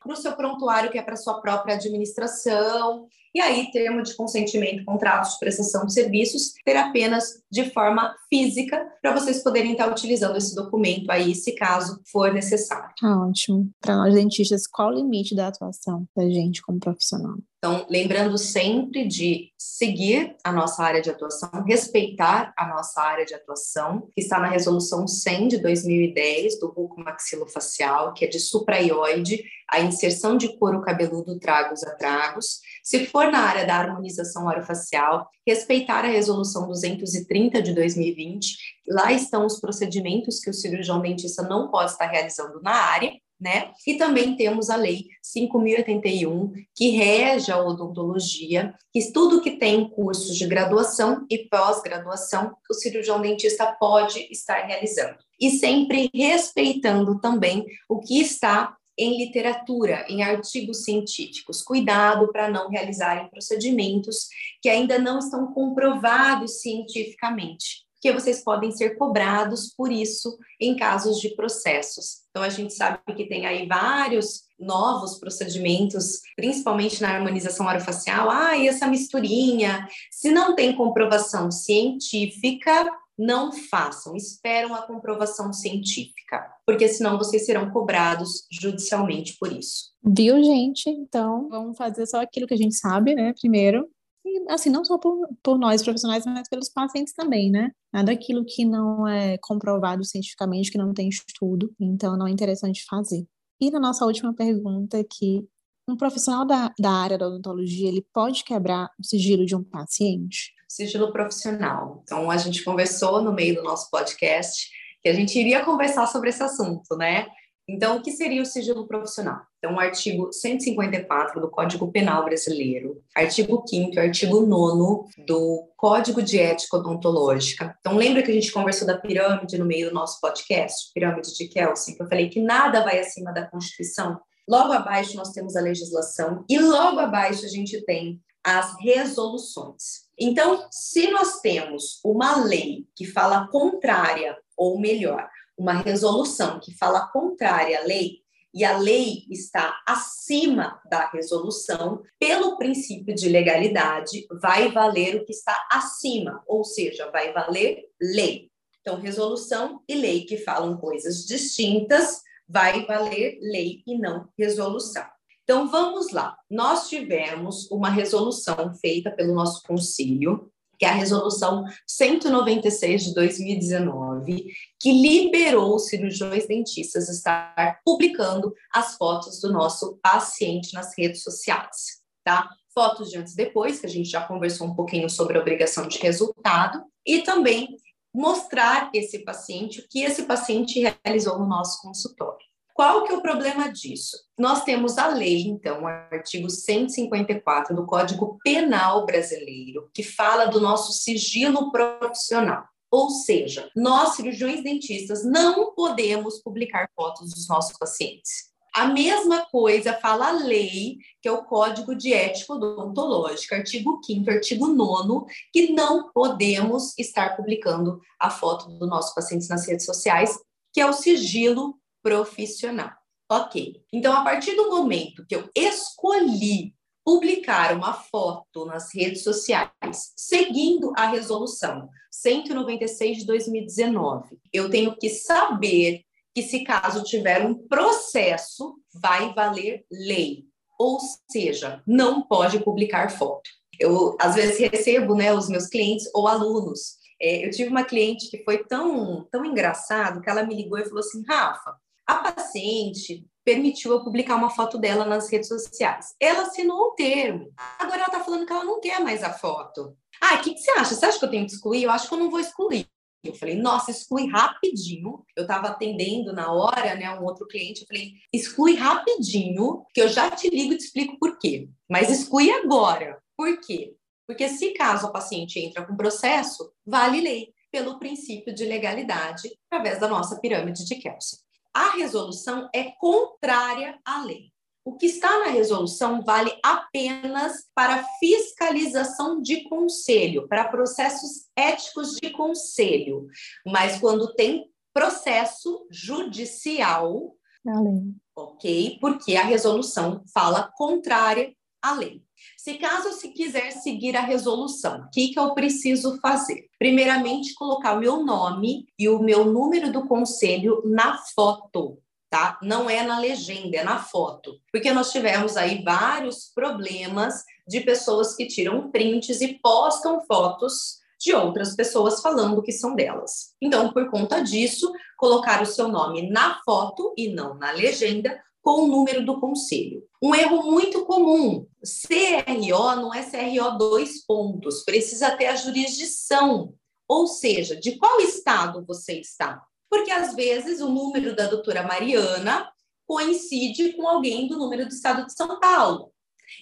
para o seu prontuário, que é para sua própria administração. E aí, termo de consentimento, contratos de prestação de serviços, ter apenas de forma física, para vocês poderem estar utilizando esse documento aí, se caso for necessário. Ah, ótimo. Para nós dentistas, qual o limite da atuação da gente como profissional? Então, lembrando sempre de seguir a nossa área de atuação, respeitar a nossa área de atuação, que está na resolução 100 de 2010 do buco maxilofacial, que é de supraioide, a inserção de couro cabeludo tragos a tragos. Se for na área da harmonização orofacial, respeitar a resolução 230 de 2020, lá estão os procedimentos que o cirurgião dentista não pode estar realizando na área, né? E também temos a Lei 5.081, que rege a odontologia, que tudo que tem cursos de graduação e pós-graduação, o cirurgião dentista pode estar realizando. E sempre respeitando também o que está em literatura, em artigos científicos. Cuidado para não realizarem procedimentos que ainda não estão comprovados cientificamente porque vocês podem ser cobrados por isso em casos de processos. Então, a gente sabe que tem aí vários novos procedimentos, principalmente na harmonização orofacial. Ah, e essa misturinha? Se não tem comprovação científica, não façam, esperam a comprovação científica, porque senão vocês serão cobrados judicialmente por isso. Viu, gente? Então, vamos fazer só aquilo que a gente sabe, né? Primeiro, e, assim, não só por, por nós profissionais, mas pelos pacientes também, né? Nada aquilo que não é comprovado cientificamente, que não tem estudo, então não é interessante fazer. E na nossa última pergunta aqui, um profissional da, da área da odontologia, ele pode quebrar o sigilo de um paciente? Sigilo profissional. Então, a gente conversou no meio do nosso podcast que a gente iria conversar sobre esse assunto, né? Então, o que seria o sigilo profissional? Então, o artigo 154 do Código Penal Brasileiro, artigo 5 artigo 9 do Código de Ética Odontológica. Então, lembra que a gente conversou da pirâmide no meio do nosso podcast, pirâmide de Kelsen, que eu falei que nada vai acima da Constituição? Logo abaixo nós temos a legislação e logo abaixo a gente tem as resoluções. Então, se nós temos uma lei que fala contrária, ou melhor, uma resolução que fala contrária à lei, e a lei está acima da resolução, pelo princípio de legalidade, vai valer o que está acima, ou seja, vai valer lei. Então, resolução e lei que falam coisas distintas, vai valer lei e não resolução. Então, vamos lá. Nós tivemos uma resolução feita pelo nosso conselho que é a resolução 196 de 2019, que liberou os cirurgiões dentistas estar publicando as fotos do nosso paciente nas redes sociais, tá? Fotos de antes e depois, que a gente já conversou um pouquinho sobre a obrigação de resultado, e também mostrar esse paciente o que esse paciente realizou no nosso consultório. Qual que é o problema disso? Nós temos a lei, então, o artigo 154 do Código Penal Brasileiro, que fala do nosso sigilo profissional. Ou seja, nós, cirurgiões dentistas, não podemos publicar fotos dos nossos pacientes. A mesma coisa fala a lei, que é o Código de Ética Odontológica, artigo 5 artigo 9 que não podemos estar publicando a foto do nosso paciente nas redes sociais, que é o sigilo profissional. Ok. Então, a partir do momento que eu escolhi publicar uma foto nas redes sociais, seguindo a resolução 196 de 2019, eu tenho que saber que, se caso tiver um processo, vai valer lei. Ou seja, não pode publicar foto. Eu, às vezes, recebo né, os meus clientes ou alunos. É, eu tive uma cliente que foi tão, tão engraçado que ela me ligou e falou assim: Rafa, a paciente permitiu eu publicar uma foto dela nas redes sociais. Ela assinou o termo. Agora ela está falando que ela não quer mais a foto. Ah, o que, que você acha? Você acha que eu tenho que excluir? Eu acho que eu não vou excluir. Eu falei, nossa, exclui rapidinho. Eu estava atendendo na hora, né, um outro cliente. Eu falei, exclui rapidinho, que eu já te ligo e te explico por quê. Mas exclui agora. Por quê? Porque se caso a paciente entra com processo, vale lei, pelo princípio de legalidade, através da nossa pirâmide de Kelsen a resolução é contrária à lei. O que está na resolução vale apenas para fiscalização de conselho, para processos éticos de conselho. Mas quando tem processo judicial, ok? Porque a resolução fala contrária à lei. Se caso se quiser seguir a resolução, o que, que eu preciso fazer? Primeiramente, colocar o meu nome e o meu número do conselho na foto, tá? Não é na legenda, é na foto. Porque nós tivemos aí vários problemas de pessoas que tiram prints e postam fotos de outras pessoas falando que são delas. Então, por conta disso, colocar o seu nome na foto e não na legenda com o número do conselho. Um erro muito comum: CRO não é CRO dois pontos, precisa ter a jurisdição, ou seja, de qual estado você está. Porque às vezes o número da doutora Mariana coincide com alguém do número do estado de São Paulo.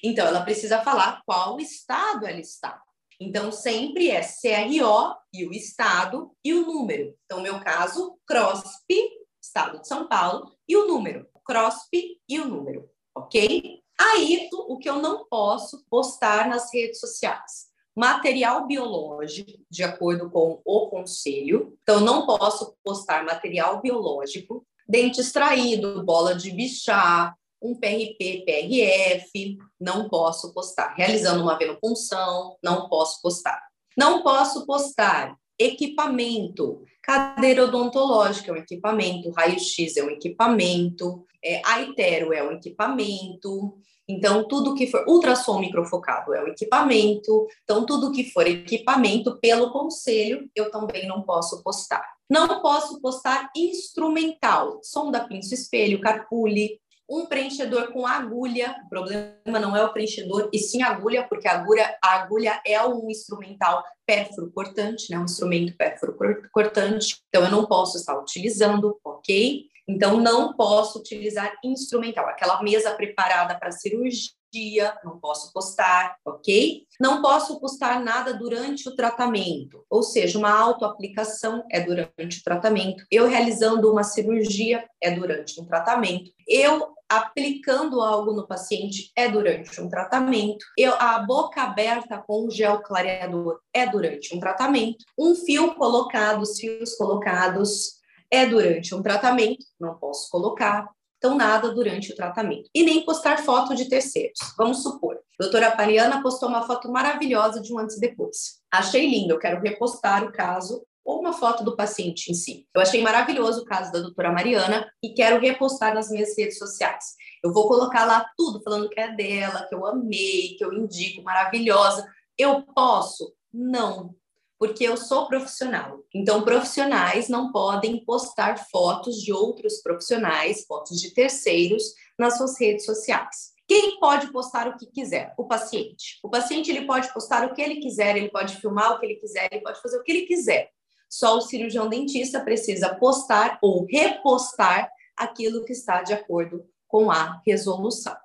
Então, ela precisa falar qual estado ela está. Então, sempre é CRO e o estado e o número. Então, no meu caso, CROSP, estado de São Paulo, e o número. CROSP e o número, ok? Aí, o que eu não posso postar nas redes sociais. material biológico, de acordo com o conselho. Então, não posso postar material biológico, dente extraído, bola de bichar, um PRP, PRF, não posso postar. Realizando uma venopunção, não posso postar. Não posso postar equipamento. Cadeira odontológica é um equipamento, raio-x é um equipamento, é, a itero é um equipamento, então, tudo que for ultrassom microfocado é um equipamento. Então, tudo que for equipamento pelo conselho, eu também não posso postar. Não posso postar instrumental, sonda, pinço, espelho, carpule, um preenchedor com agulha. O problema não é o preenchedor, e sim a agulha, porque a agulha, a agulha é um instrumental pérfuro cortante, né? Um instrumento pérfuro cortante. Então, eu não posso estar utilizando, ok? Então, não posso utilizar instrumental, aquela mesa preparada para cirurgia, não posso postar, ok? Não posso postar nada durante o tratamento, ou seja, uma autoaplicação é durante o tratamento, eu realizando uma cirurgia é durante um tratamento, eu aplicando algo no paciente é durante um tratamento, eu, a boca aberta com gel clareador é durante um tratamento, um fio colocado, os fios colocados é durante um tratamento, não posso colocar, então nada durante o tratamento. E nem postar foto de terceiros. Vamos supor, doutora Pariana postou uma foto maravilhosa de um antes e depois. Achei lindo, eu quero repostar o caso ou uma foto do paciente em si. Eu achei maravilhoso o caso da doutora Mariana e quero repostar nas minhas redes sociais. Eu vou colocar lá tudo falando que é dela, que eu amei, que eu indico, maravilhosa. Eu posso? Não, porque eu sou profissional. Então, profissionais não podem postar fotos de outros profissionais, fotos de terceiros, nas suas redes sociais. Quem pode postar o que quiser? O paciente. O paciente ele pode postar o que ele quiser, ele pode filmar o que ele quiser, ele pode fazer o que ele quiser. Só o cirurgião dentista precisa postar ou repostar aquilo que está de acordo com a resolução.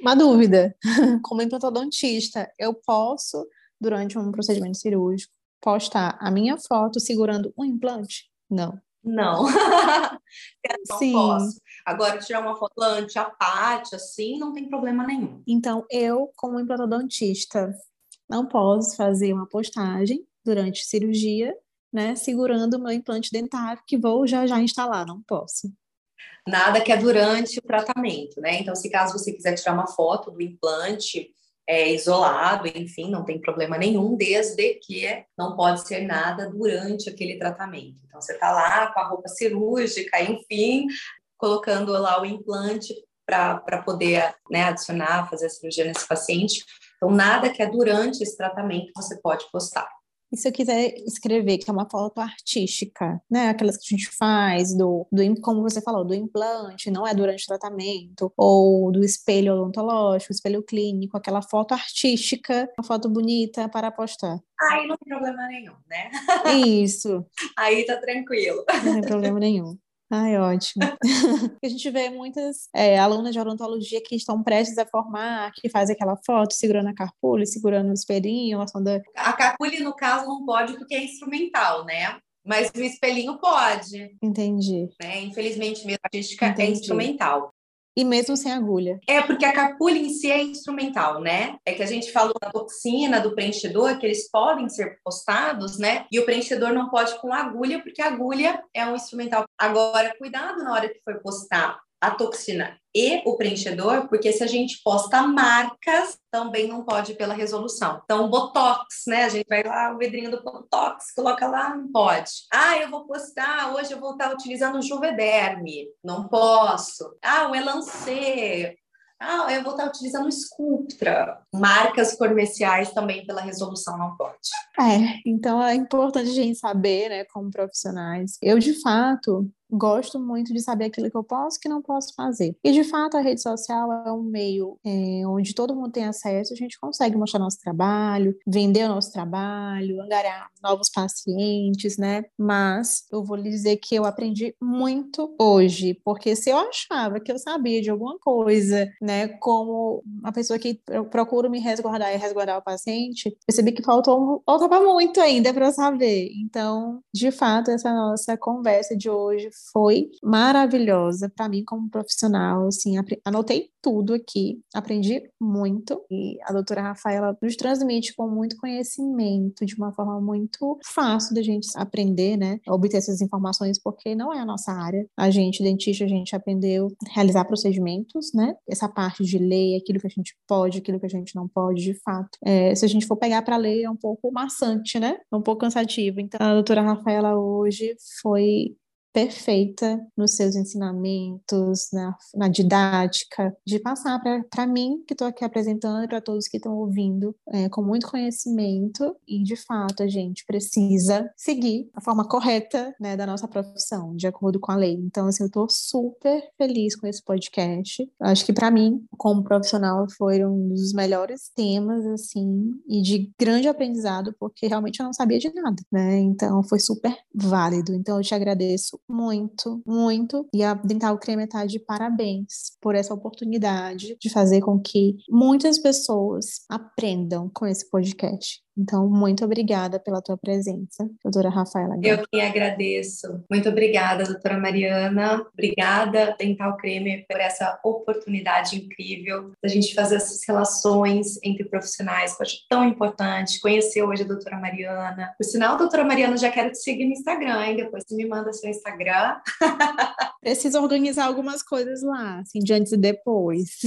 Uma dúvida. Como implantodontista, eu posso, durante um procedimento cirúrgico, postar a minha foto segurando um implante? Não. Não. não Sim. posso. Agora, tirar uma foto implante, a parte, assim, não tem problema nenhum. Então, eu, como implantodontista, não posso fazer uma postagem durante cirurgia, né, segurando o meu implante dentário, que vou já já instalar, não posso. Nada que é durante o tratamento, né? Então, se caso você quiser tirar uma foto do implante, é, isolado, enfim, não tem problema nenhum, desde que não pode ser nada durante aquele tratamento. Então, você está lá com a roupa cirúrgica, enfim, colocando lá o implante para poder né, adicionar, fazer a cirurgia nesse paciente. Então, nada que é durante esse tratamento você pode postar. E se eu quiser escrever que é uma foto artística, né? Aquelas que a gente faz do, do como você falou, do implante, não é durante o tratamento, ou do espelho odontológico, espelho clínico, aquela foto artística, uma foto bonita para postar. Aí não tem problema nenhum, né? Isso. Aí tá tranquilo. Não tem problema nenhum. Ai, ótimo. a gente vê muitas é, alunas de odontologia que estão prestes a formar, que fazem aquela foto segurando a carpule, segurando o espelhinho, a sonda. A carpule, no caso, não pode porque é instrumental, né? Mas o espelhinho pode. Entendi. Né? Infelizmente, mesmo a artística é Entendi. é instrumental. E mesmo sem agulha. É, porque a carpulha em si é instrumental, né? É que a gente falou da toxina, do preenchedor, que eles podem ser postados, né? E o preenchedor não pode com agulha, porque agulha é um instrumental. Agora, cuidado na hora que for postar a toxina e o preenchedor, porque se a gente posta marcas, também não pode pela resolução. Então, Botox, né? A gente vai lá, o vidrinho do Botox, coloca lá, não pode. Ah, eu vou postar, hoje eu vou estar utilizando o Juvederme, não posso. Ah, o Elancê, ah, eu vou estar utilizando Sculptra. Marcas comerciais também pela resolução não pode. É, então é importante a gente saber, né, como profissionais. Eu, de fato, gosto muito de saber aquilo que eu posso e que não posso fazer. E de fato a rede social é um meio é, onde todo mundo tem acesso, a gente consegue mostrar nosso trabalho, vender o nosso trabalho, angariar novos pacientes, né? Mas eu vou lhe dizer que eu aprendi muito hoje, porque se eu achava que eu sabia de alguma coisa, né, como uma pessoa que procura me resguardar e resguardar o paciente, percebi que faltou faltava muito ainda para saber. Então, de fato, essa nossa conversa de hoje foi maravilhosa para mim como profissional, assim, anotei tudo aqui, aprendi muito e a doutora Rafaela nos transmite com muito conhecimento, de uma forma muito fácil da gente aprender, né, obter essas informações, porque não é a nossa área. A gente, dentista, a gente aprendeu a realizar procedimentos, né, essa parte de ler, aquilo que a gente pode, aquilo que a gente não pode, de fato. É, se a gente for pegar para ler, é um pouco maçante, né, é um pouco cansativo. Então, a doutora Rafaela hoje foi perfeita nos seus ensinamentos, na, na didática, de passar para mim, que estou aqui apresentando, e para todos que estão ouvindo, é, com muito conhecimento, e de fato a gente precisa seguir a forma correta né, da nossa profissão, de acordo com a lei. Então, assim, eu estou super feliz com esse podcast. Acho que para mim, como profissional, foi um dos melhores temas, assim, e de grande aprendizado, porque realmente eu não sabia de nada, né? Então, foi super válido. Então, eu te agradeço muito, muito. E a Dental Creme está de parabéns por essa oportunidade de fazer com que muitas pessoas aprendam com esse podcast. Então, muito obrigada pela tua presença, doutora Rafaela. Eu que agradeço. Muito obrigada, doutora Mariana. Obrigada, Dental Creme, por essa oportunidade incrível da gente fazer essas relações entre profissionais, que eu acho tão importante. Conhecer hoje a doutora Mariana. Por sinal, doutora Mariana, já quero te seguir no Instagram, hein? Depois você me manda seu Instagram. Preciso organizar algumas coisas lá, assim, de antes e depois.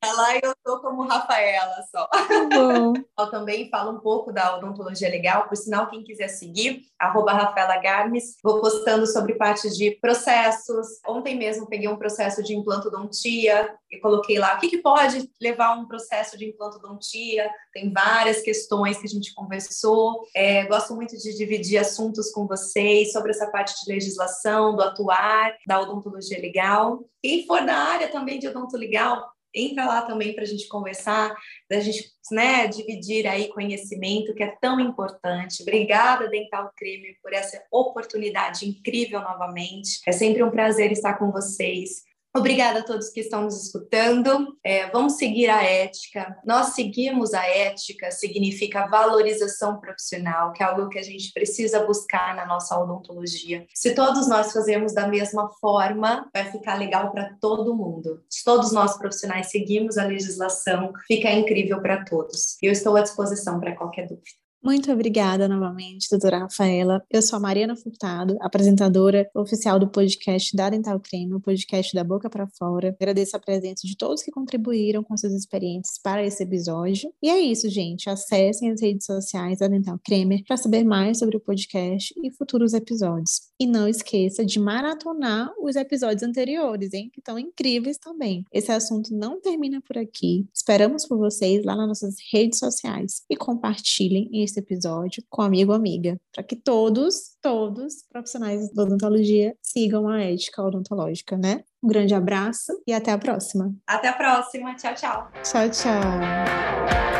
Tá lá eu tô como Rafaela só. Tá bom. Eu também falo fala um pouco da odontologia legal. Por sinal, quem quiser seguir, arroba Rafaela Garmes. Vou postando sobre parte de processos. Ontem mesmo peguei um processo de implantodontia e coloquei lá o que, que pode levar um processo de implantodontia. Tem várias questões que a gente conversou. É, gosto muito de dividir assuntos com vocês sobre essa parte de legislação, do atuar, da odontologia legal. Quem for da área também de odonto legal, entra lá também para a gente conversar, da gente né, dividir aí conhecimento que é tão importante. Obrigada, Dental Creme, por essa oportunidade incrível novamente. É sempre um prazer estar com vocês. Obrigada a todos que estão nos escutando. É, vamos seguir a ética. Nós seguimos a ética, significa valorização profissional, que é algo que a gente precisa buscar na nossa odontologia. Se todos nós fazemos da mesma forma, vai ficar legal para todo mundo. Se todos nós profissionais seguimos a legislação, fica incrível para todos. Eu estou à disposição para qualquer dúvida. Muito obrigada novamente, doutora Rafaela. Eu sou a Mariana Furtado, apresentadora oficial do podcast da Dental Creme, o podcast da Boca para Fora. Agradeço a presença de todos que contribuíram com suas experiências para esse episódio. E é isso, gente. Acessem as redes sociais da Dental Cremer para saber mais sobre o podcast e futuros episódios. E não esqueça de maratonar os episódios anteriores, hein? Que estão incríveis também. Esse assunto não termina por aqui. Esperamos por vocês lá nas nossas redes sociais e compartilhem esse esse episódio com amigo ou amiga, para que todos, todos profissionais da odontologia sigam a ética odontológica, né? Um grande abraço e até a próxima. Até a próxima. Tchau, tchau. Tchau, tchau.